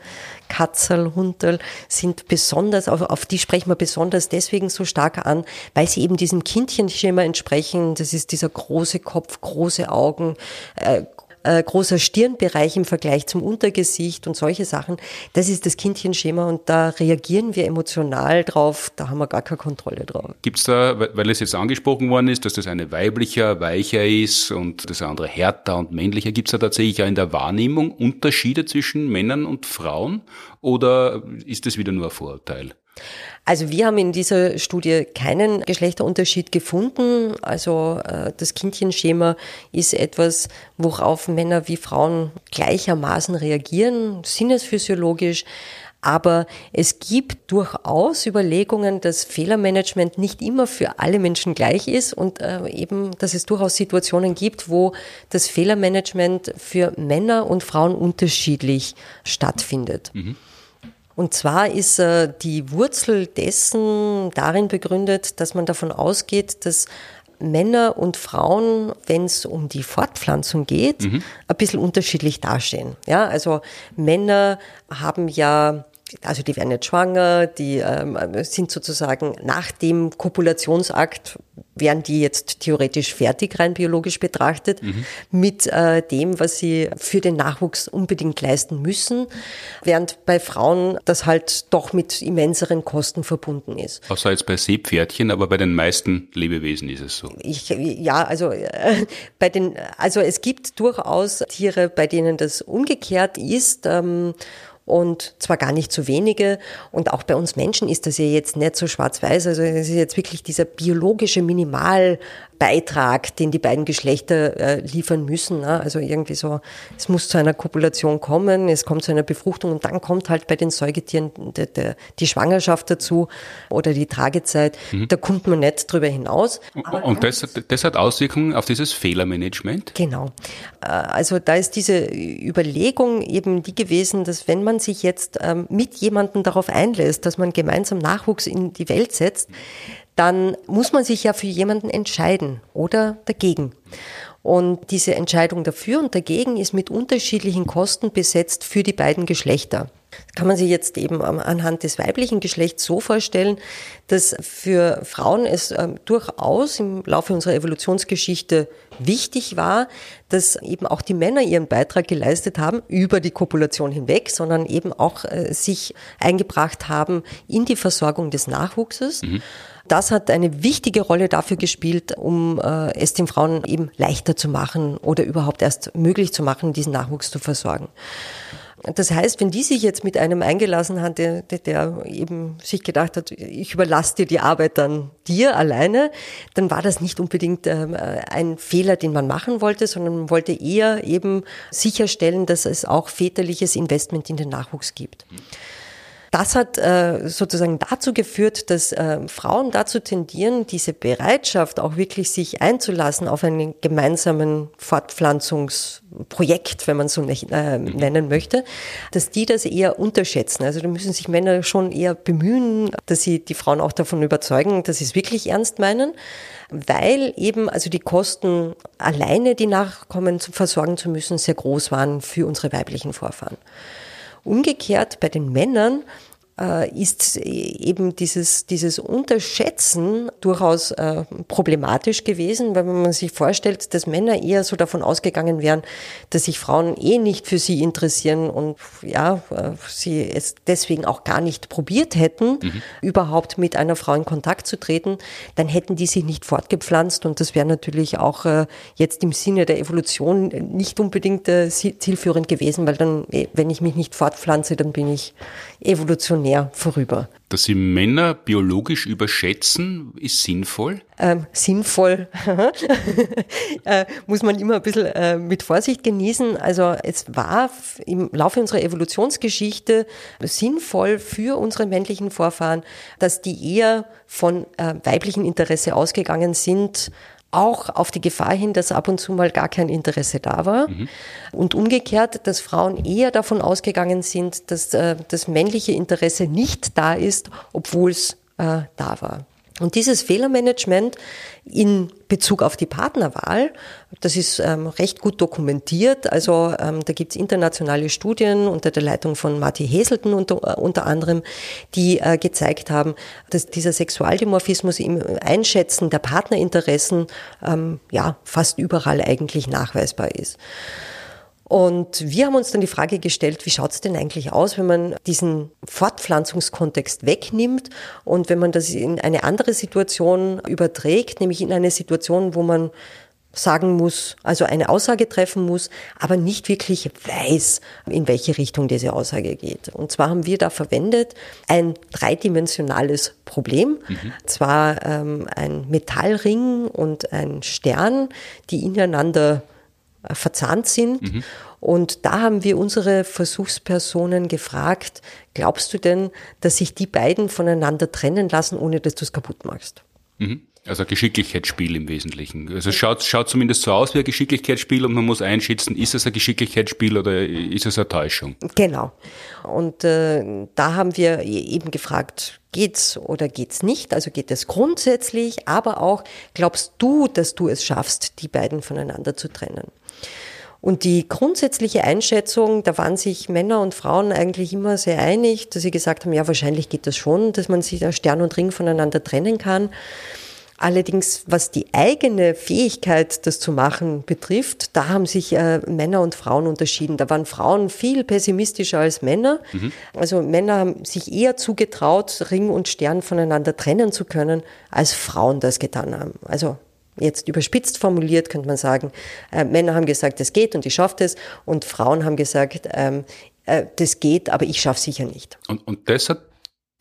Katzel, Hunderl sind besonders, auf, auf die sprechen wir besonders deswegen so stark an, weil sie eben diesem Kindchenschema entsprechen. Das ist dieser große Kopf, große Augen, äh, äh, großer Stirnbereich im Vergleich zum Untergesicht und solche Sachen. Das ist das Kindchenschema und da reagieren wir emotional drauf, da haben wir gar keine Kontrolle drauf. Gibt es da, weil es jetzt angesprochen worden ist, dass das eine weiblicher, weicher ist und das andere härter und männlicher, gibt es da tatsächlich ja in der Wahrnehmung Unterschiede zwischen Männern und Frauen oder ist das wieder nur ein Vorurteil? Also wir haben in dieser Studie keinen Geschlechterunterschied gefunden. Also äh, das Kindchenschema ist etwas, worauf Männer wie Frauen gleichermaßen reagieren, sinnesphysiologisch. Aber es gibt durchaus Überlegungen, dass Fehlermanagement nicht immer für alle Menschen gleich ist und äh, eben, dass es durchaus Situationen gibt, wo das Fehlermanagement für Männer und Frauen unterschiedlich stattfindet. Mhm. Und zwar ist äh, die Wurzel dessen darin begründet, dass man davon ausgeht, dass Männer und Frauen, wenn es um die Fortpflanzung geht, mhm. ein bisschen unterschiedlich dastehen. Ja, also Männer haben ja also die werden nicht schwanger, die ähm, sind sozusagen nach dem Kopulationsakt, wären die jetzt theoretisch fertig, rein biologisch betrachtet, mhm. mit äh, dem, was sie für den Nachwuchs unbedingt leisten müssen, während bei Frauen das halt doch mit immenseren Kosten verbunden ist. Außer jetzt bei Seepferdchen, aber bei den meisten Lebewesen ist es so. Ich, ja, also äh, bei den, also es gibt durchaus Tiere, bei denen das umgekehrt ist. Ähm, und zwar gar nicht so wenige. Und auch bei uns Menschen ist das ja jetzt nicht so schwarz-weiß. Also es ist jetzt wirklich dieser biologische Minimal Beitrag, den die beiden Geschlechter äh, liefern müssen. Ne? Also irgendwie so, es muss zu einer Kopulation kommen, es kommt zu einer Befruchtung und dann kommt halt bei den Säugetieren de, de, die Schwangerschaft dazu oder die Tragezeit. Mhm. Da kommt man nicht drüber hinaus. Aber und das, das hat Auswirkungen auf dieses Fehlermanagement? Genau. Äh, also da ist diese Überlegung eben die gewesen, dass wenn man sich jetzt ähm, mit jemandem darauf einlässt, dass man gemeinsam Nachwuchs in die Welt setzt, dann muss man sich ja für jemanden entscheiden oder dagegen. Und diese Entscheidung dafür und dagegen ist mit unterschiedlichen Kosten besetzt für die beiden Geschlechter. Das kann man sich jetzt eben anhand des weiblichen Geschlechts so vorstellen, dass für Frauen es ähm, durchaus im Laufe unserer Evolutionsgeschichte wichtig war, dass eben auch die Männer ihren Beitrag geleistet haben über die Kopulation hinweg, sondern eben auch äh, sich eingebracht haben in die Versorgung des Nachwuchses. Mhm. Das hat eine wichtige Rolle dafür gespielt, um äh, es den Frauen eben leichter zu machen oder überhaupt erst möglich zu machen, diesen Nachwuchs zu versorgen. Das heißt, wenn die sich jetzt mit einem eingelassen hat, der, der eben sich gedacht hat, ich überlasse dir die Arbeit dann dir alleine, dann war das nicht unbedingt ähm, ein Fehler, den man machen wollte, sondern man wollte eher eben sicherstellen, dass es auch väterliches Investment in den Nachwuchs gibt. Das hat äh, sozusagen dazu geführt, dass äh, Frauen dazu tendieren, diese Bereitschaft auch wirklich sich einzulassen auf einen gemeinsamen Fortpflanzungsprojekt, wenn man so nicht, äh, mhm. nennen möchte, dass die das eher unterschätzen. Also da müssen sich Männer schon eher bemühen, dass sie die Frauen auch davon überzeugen, dass sie es wirklich ernst meinen weil eben also die Kosten alleine die Nachkommen versorgen zu müssen sehr groß waren für unsere weiblichen Vorfahren. Umgekehrt bei den Männern ist eben dieses, dieses Unterschätzen durchaus äh, problematisch gewesen, weil wenn man sich vorstellt, dass Männer eher so davon ausgegangen wären, dass sich Frauen eh nicht für sie interessieren und ja, äh, sie es deswegen auch gar nicht probiert hätten, mhm. überhaupt mit einer Frau in Kontakt zu treten, dann hätten die sich nicht fortgepflanzt und das wäre natürlich auch äh, jetzt im Sinne der Evolution nicht unbedingt äh, zielführend gewesen, weil dann, äh, wenn ich mich nicht fortpflanze, dann bin ich evolutionär vorüber. Dass Sie Männer biologisch überschätzen, ist sinnvoll? Ähm, sinnvoll äh, muss man immer ein bisschen äh, mit Vorsicht genießen. Also es war im Laufe unserer Evolutionsgeschichte sinnvoll für unsere männlichen Vorfahren, dass die eher von äh, weiblichen Interesse ausgegangen sind, auch auf die Gefahr hin, dass ab und zu mal gar kein Interesse da war. Mhm. Und umgekehrt, dass Frauen eher davon ausgegangen sind, dass äh, das männliche Interesse nicht da ist, obwohl es äh, da war. Und dieses Fehlermanagement in Bezug auf die Partnerwahl, das ist ähm, recht gut dokumentiert. Also ähm, da gibt es internationale Studien unter der Leitung von Marty Heselton unter, äh, unter anderem, die äh, gezeigt haben, dass dieser Sexualdimorphismus im Einschätzen der Partnerinteressen ähm, ja fast überall eigentlich nachweisbar ist. Und wir haben uns dann die Frage gestellt, wie schaut es denn eigentlich aus, wenn man diesen Fortpflanzungskontext wegnimmt und wenn man das in eine andere Situation überträgt, nämlich in eine Situation, wo man sagen muss, also eine Aussage treffen muss, aber nicht wirklich weiß, in welche Richtung diese Aussage geht. Und zwar haben wir da verwendet ein dreidimensionales Problem, mhm. zwar ähm, ein Metallring und ein Stern, die ineinander verzahnt sind. Mhm. Und da haben wir unsere Versuchspersonen gefragt, glaubst du denn, dass sich die beiden voneinander trennen lassen, ohne dass du es kaputt machst? Mhm. Also ein Geschicklichkeitsspiel im Wesentlichen. Also es schaut, schaut zumindest so aus wie ein Geschicklichkeitsspiel und man muss einschätzen, ist es ein Geschicklichkeitsspiel oder ist es eine Täuschung? Genau. Und äh, da haben wir e-, eben gefragt, geht's oder geht's nicht? Also geht es grundsätzlich, aber auch glaubst du, dass du es schaffst, die beiden voneinander zu trennen? Und die grundsätzliche Einschätzung, da waren sich Männer und Frauen eigentlich immer sehr einig, dass sie gesagt haben, ja, wahrscheinlich geht das schon, dass man sich da Stern und Ring voneinander trennen kann. Allerdings, was die eigene Fähigkeit, das zu machen, betrifft, da haben sich äh, Männer und Frauen unterschieden. Da waren Frauen viel pessimistischer als Männer. Mhm. Also Männer haben sich eher zugetraut, Ring und Stern voneinander trennen zu können, als Frauen das getan haben. Also Jetzt überspitzt formuliert könnte man sagen, äh, Männer haben gesagt, es geht und ich schaffe es und Frauen haben gesagt, ähm, äh, das geht, aber ich schaffe sicher nicht. Und, und das hat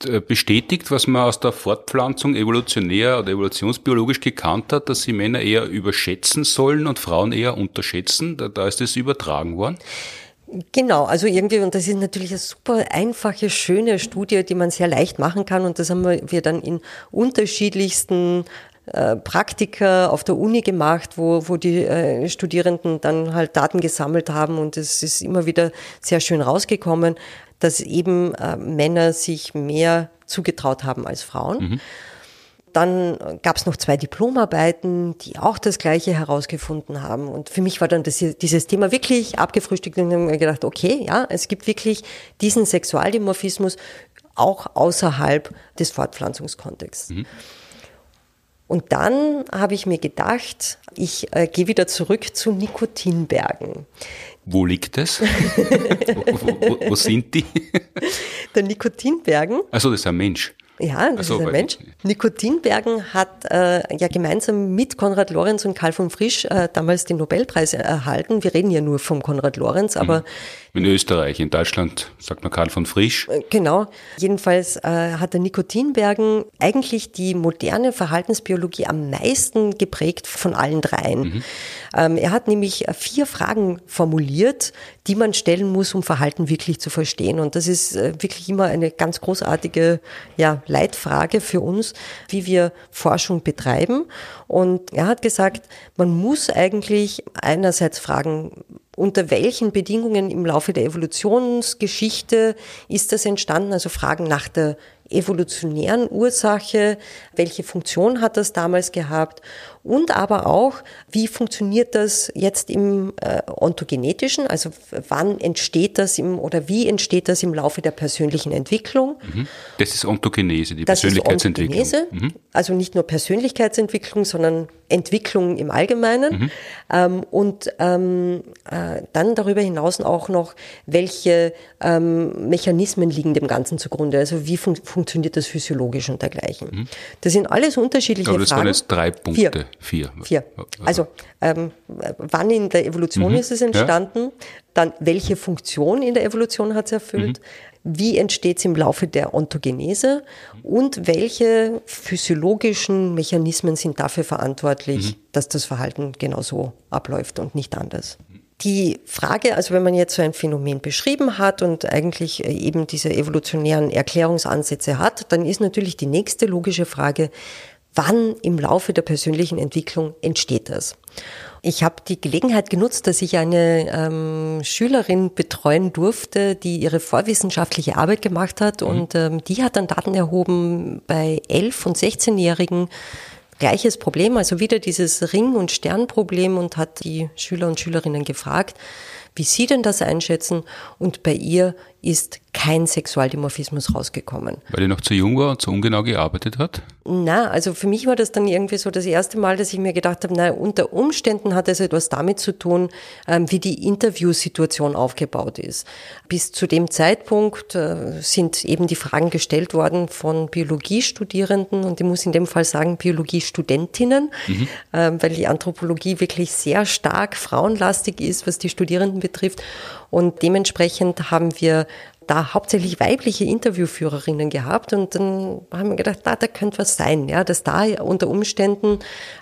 äh, bestätigt, was man aus der Fortpflanzung evolutionär oder evolutionsbiologisch gekannt hat, dass sie Männer eher überschätzen sollen und Frauen eher unterschätzen. Da, da ist es übertragen worden. Genau, also irgendwie, und das ist natürlich eine super einfache, schöne Studie, die man sehr leicht machen kann. Und das haben wir dann in unterschiedlichsten Praktika auf der Uni gemacht, wo, wo die äh, Studierenden dann halt Daten gesammelt haben und es ist immer wieder sehr schön rausgekommen, dass eben äh, Männer sich mehr zugetraut haben als Frauen. Mhm. Dann gab es noch zwei Diplomarbeiten, die auch das Gleiche herausgefunden haben. Und für mich war dann das, dieses Thema wirklich abgefrühstückt und habe mir gedacht, okay, ja, es gibt wirklich diesen Sexualdimorphismus auch außerhalb des Fortpflanzungskontexts. Mhm. Und dann habe ich mir gedacht, ich äh, gehe wieder zurück zu Nikotinbergen. Wo liegt es? wo, wo, wo, sind die? Der Nikotinbergen. Also das ist ein Mensch. Ja, das so, ist ein Mensch. Nikotinbergen hat äh, ja gemeinsam mit Konrad Lorenz und Karl von Frisch äh, damals den Nobelpreis erhalten. Wir reden ja nur vom Konrad Lorenz, aber mhm. In Österreich, in Deutschland sagt man Karl von Frisch. Äh, genau. Jedenfalls äh, hat der Nikotinbergen eigentlich die moderne Verhaltensbiologie am meisten geprägt von allen dreien. Mhm. Ähm, er hat nämlich vier Fragen formuliert, die man stellen muss, um Verhalten wirklich zu verstehen. Und das ist äh, wirklich immer eine ganz großartige ja, Leitfrage für uns, wie wir Forschung betreiben. Und er hat gesagt, man muss eigentlich einerseits fragen, unter welchen Bedingungen im Laufe der Evolutionsgeschichte ist das entstanden? Also Fragen nach der evolutionären Ursache, welche Funktion hat das damals gehabt und aber auch, wie funktioniert das jetzt im äh, ontogenetischen, also wann entsteht das im oder wie entsteht das im Laufe der persönlichen Entwicklung. Mhm. Das ist Ontogenese, die das Persönlichkeitsentwicklung. Ist Ontogenese, mhm. Also nicht nur Persönlichkeitsentwicklung, sondern Entwicklung im Allgemeinen. Mhm. Ähm, und ähm, äh, dann darüber hinaus auch noch, welche ähm, Mechanismen liegen dem Ganzen zugrunde, also wie fun funktioniert das physiologisch und dergleichen. Mhm. Das sind alles unterschiedliche Aber das Fragen. waren jetzt drei Punkte. Vier. Vier. Vier. Also ähm, wann in der Evolution mhm. ist es entstanden? Ja. Dann welche Funktion in der Evolution hat es erfüllt? Mhm. Wie entsteht es im Laufe der Ontogenese? Und welche physiologischen Mechanismen sind dafür verantwortlich, mhm. dass das Verhalten genauso abläuft und nicht anders? Die Frage, also wenn man jetzt so ein Phänomen beschrieben hat und eigentlich äh, eben diese evolutionären Erklärungsansätze hat, dann ist natürlich die nächste logische Frage, wann im Laufe der persönlichen Entwicklung entsteht das? Ich habe die Gelegenheit genutzt, dass ich eine ähm, Schülerin betreuen durfte, die ihre vorwissenschaftliche Arbeit gemacht hat mhm. und ähm, die hat dann Daten erhoben bei 11 und 16-Jährigen. Gleiches Problem, also wieder dieses Ring- und Sternproblem und hat die Schüler und Schülerinnen gefragt, wie sie denn das einschätzen. Und bei ihr ist kein Sexualdimorphismus rausgekommen. Weil die noch zu jung war und zu ungenau gearbeitet hat? Na, also für mich war das dann irgendwie so das erste Mal, dass ich mir gedacht habe, na, unter Umständen hat es etwas damit zu tun, ähm, wie die Interviewsituation aufgebaut ist. Bis zu dem Zeitpunkt äh, sind eben die Fragen gestellt worden von Biologiestudierenden und ich muss in dem Fall sagen Biologiestudentinnen, mhm. ähm, weil die Anthropologie wirklich sehr stark frauenlastig ist, was die Studierenden betrifft. Und dementsprechend haben wir da hauptsächlich weibliche Interviewführerinnen gehabt und dann haben wir gedacht, da, da könnte was sein, ja, dass da unter Umständen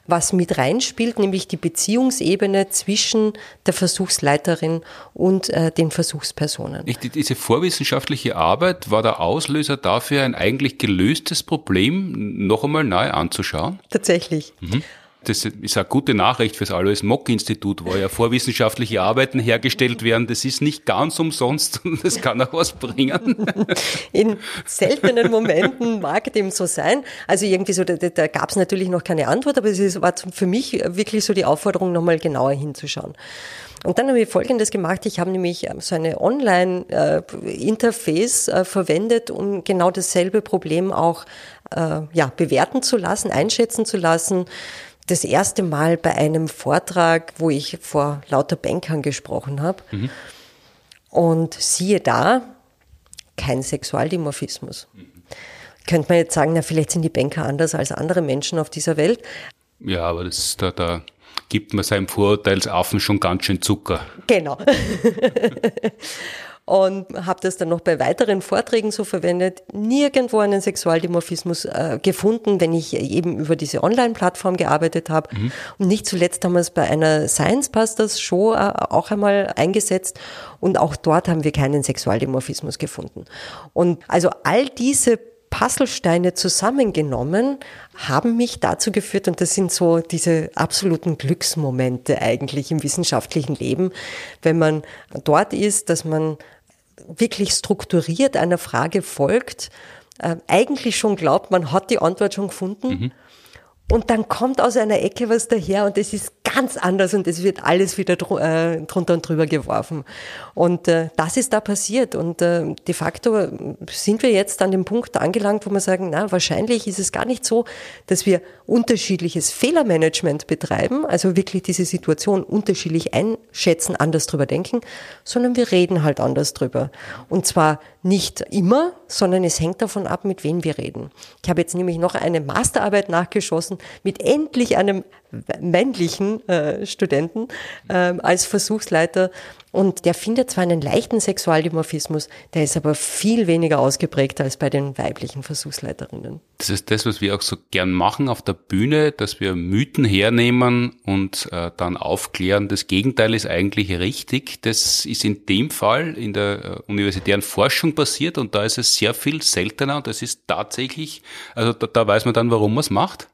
was mit reinspielt, nämlich die Beziehungsebene zwischen der Versuchsleiterin und äh, den Versuchspersonen. Diese vorwissenschaftliche Arbeit war der Auslöser dafür, ein eigentlich gelöstes Problem noch einmal nahe anzuschauen? Tatsächlich. Mhm das ist eine gute Nachricht fürs Alois Mock-Institut, wo ja vorwissenschaftliche Arbeiten hergestellt werden. Das ist nicht ganz umsonst und das kann auch was bringen. In seltenen Momenten mag dem so sein. Also irgendwie so, da, da gab es natürlich noch keine Antwort, aber es war für mich wirklich so die Aufforderung, nochmal genauer hinzuschauen. Und dann habe ich Folgendes gemacht. Ich habe nämlich ähm, so eine Online-Interface äh, verwendet, um genau dasselbe Problem auch äh, ja, bewerten zu lassen, einschätzen zu lassen das erste Mal bei einem Vortrag, wo ich vor lauter Bankern gesprochen habe. Mhm. Und siehe da, kein Sexualdimorphismus. Mhm. Könnte man jetzt sagen, na, vielleicht sind die Banker anders als andere Menschen auf dieser Welt. Ja, aber das, da, da gibt man seinem Vorurteilsaffen schon ganz schön Zucker. Genau. und habe das dann noch bei weiteren Vorträgen so verwendet. Nirgendwo einen Sexualdimorphismus äh, gefunden, wenn ich eben über diese Online-Plattform gearbeitet habe. Mhm. Und nicht zuletzt haben wir es bei einer Science Busters Show äh, auch einmal eingesetzt und auch dort haben wir keinen Sexualdimorphismus gefunden. Und also all diese Puzzlesteine zusammengenommen haben mich dazu geführt, und das sind so diese absoluten Glücksmomente eigentlich im wissenschaftlichen Leben, wenn man dort ist, dass man wirklich strukturiert einer Frage folgt, äh, eigentlich schon glaubt, man hat die Antwort schon gefunden. Mhm. Und dann kommt aus einer Ecke was daher und es ist ganz anders und es wird alles wieder dr äh, drunter und drüber geworfen. Und äh, das ist da passiert. Und äh, de facto sind wir jetzt an dem Punkt angelangt, wo wir sagen, na, wahrscheinlich ist es gar nicht so, dass wir unterschiedliches Fehlermanagement betreiben, also wirklich diese Situation unterschiedlich einschätzen, anders drüber denken, sondern wir reden halt anders drüber. Und zwar nicht immer, sondern es hängt davon ab, mit wem wir reden. Ich habe jetzt nämlich noch eine Masterarbeit nachgeschossen mit endlich einem männlichen äh, Studenten äh, als Versuchsleiter und der findet zwar einen leichten Sexualdimorphismus, der ist aber viel weniger ausgeprägt als bei den weiblichen Versuchsleiterinnen. Das ist das, was wir auch so gern machen auf der Bühne, dass wir Mythen hernehmen und äh, dann aufklären, das Gegenteil ist eigentlich richtig. Das ist in dem Fall in der äh, universitären Forschung passiert und da ist es sehr viel seltener und das ist tatsächlich, also da, da weiß man dann, warum man es macht.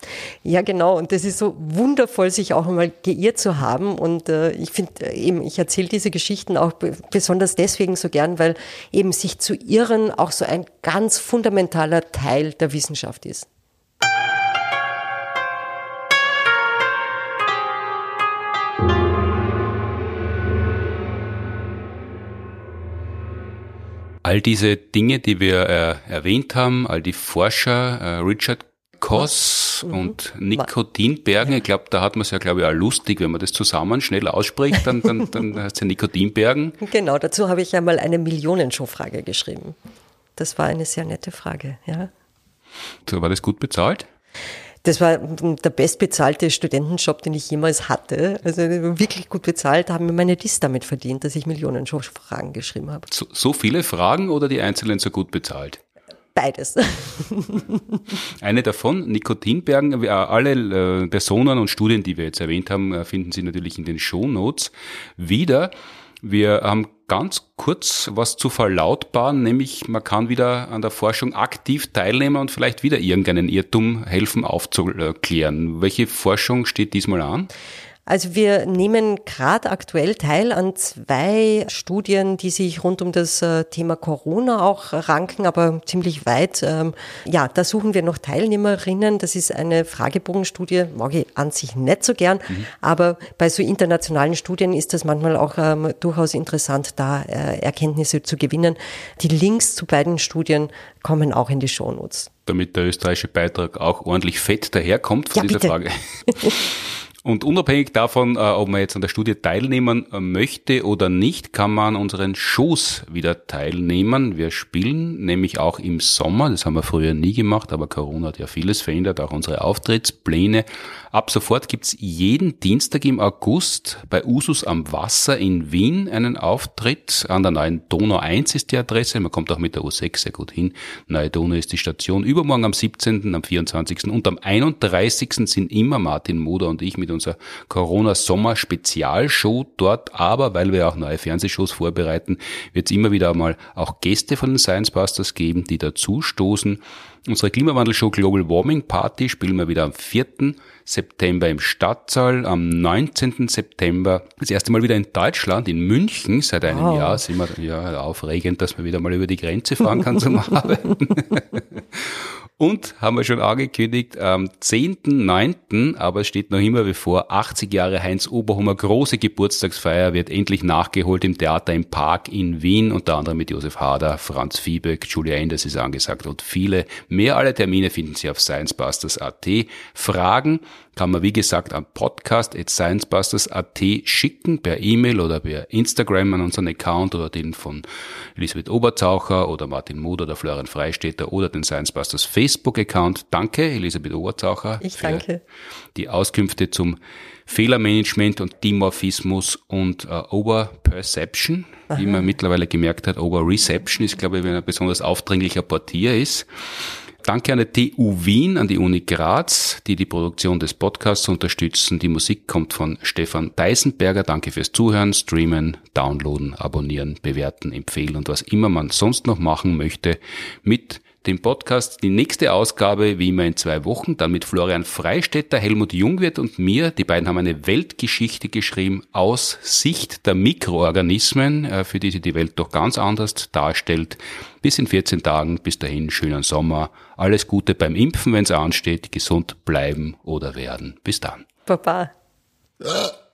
Ja, genau. Und das ist so wundervoll, sich auch einmal geirrt zu haben. Und äh, ich finde äh, eben, ich erzähle diese Geschichte Geschichten auch besonders deswegen so gern, weil eben sich zu irren auch so ein ganz fundamentaler Teil der Wissenschaft ist. All diese Dinge, die wir äh, erwähnt haben, all die Forscher, äh, Richard Koss mhm. und Nikotinbergen. Ich glaube, da hat man es ja, glaube ich, auch lustig, wenn man das zusammen schnell ausspricht, dann, dann, dann heißt es ja Nikotinbergen. Genau, dazu habe ich einmal eine Millionenshow-Frage geschrieben. Das war eine sehr nette Frage, ja. So, war das gut bezahlt? Das war der bestbezahlte Studentenjob, den ich jemals hatte. Also wirklich gut bezahlt, haben mir meine Dis damit verdient, dass ich Millionenshow-Fragen geschrieben habe. So, so viele Fragen oder die einzelnen so gut bezahlt? Beides. Eine davon, Nikotinbergen, äh, alle äh, Personen und Studien, die wir jetzt erwähnt haben, äh, finden Sie natürlich in den Shownotes wieder. Wir haben ganz kurz was zu verlautbaren, nämlich man kann wieder an der Forschung aktiv teilnehmen und vielleicht wieder irgendeinen Irrtum helfen aufzuklären. Welche Forschung steht diesmal an? Also wir nehmen gerade aktuell teil an zwei Studien, die sich rund um das äh, Thema Corona auch ranken, aber ziemlich weit. Ähm, ja, da suchen wir noch Teilnehmerinnen. Das ist eine Fragebogenstudie, mag ich an sich nicht so gern, mhm. aber bei so internationalen Studien ist das manchmal auch ähm, durchaus interessant, da äh, Erkenntnisse zu gewinnen. Die Links zu beiden Studien kommen auch in die Shownotes. Damit der österreichische Beitrag auch ordentlich fett daherkommt von ja, dieser bitte. Frage. Und unabhängig davon, äh, ob man jetzt an der Studie teilnehmen äh, möchte oder nicht, kann man an unseren Shows wieder teilnehmen. Wir spielen nämlich auch im Sommer, das haben wir früher nie gemacht, aber Corona hat ja vieles verändert, auch unsere Auftrittspläne. Ab sofort gibt's jeden Dienstag im August bei Usus am Wasser in Wien einen Auftritt. An der neuen Donau 1 ist die Adresse, man kommt auch mit der U6 sehr gut hin. Neue Donau ist die Station. Übermorgen am 17., am 24. und am 31. sind immer Martin Moder und ich mit unserer Corona-Sommer-Spezialshow dort. Aber weil wir auch neue Fernsehshows vorbereiten, wird es immer wieder mal auch Gäste von den Science Busters geben, die dazu stoßen. Unsere Klimawandelshow Global Warming Party spielen wir wieder am 4. September im Stadtsaal, am 19. September das erste Mal wieder in Deutschland, in München. Seit einem wow. Jahr sind wir ja aufregend, dass man wieder mal über die Grenze fahren kann zum Arbeiten. Und haben wir schon angekündigt, am 10.9., aber es steht noch immer bevor, 80 Jahre Heinz Oberhummer, große Geburtstagsfeier wird endlich nachgeholt im Theater im Park in Wien, unter anderem mit Josef Hader, Franz Vieböck, Julia Enders ist angesagt und viele mehr. Alle Termine finden Sie auf sciencebusters.at. Fragen kann man wie gesagt an podcast.sciencebusters.at schicken per E-Mail oder per Instagram an unseren Account oder den von Elisabeth Oberzaucher oder Martin Moder oder Florian Freistetter oder den Sciencebusters Facebook-Account. Danke, Elisabeth Oberzaucher. Ich danke. Die Auskünfte zum Fehlermanagement und Dimorphismus und äh, Overperception, Aha. wie man mittlerweile gemerkt hat. Overreception ist, glaube ich, wenn ein besonders aufdringlicher Portier ist. Danke an der TU Wien, an die Uni Graz, die die Produktion des Podcasts unterstützen. Die Musik kommt von Stefan Deisenberger. Danke fürs Zuhören, Streamen, Downloaden, Abonnieren, Bewerten, Empfehlen und was immer man sonst noch machen möchte mit dem Podcast. Die nächste Ausgabe, wie immer in zwei Wochen, dann mit Florian Freistetter, Helmut Jungwirth und mir. Die beiden haben eine Weltgeschichte geschrieben aus Sicht der Mikroorganismen, äh, für die sich die Welt doch ganz anders darstellt. Bis in 14 Tagen, bis dahin, schönen Sommer. Alles Gute beim Impfen, wenn es ansteht. Gesund bleiben oder werden. Bis dann. Baba. Ja.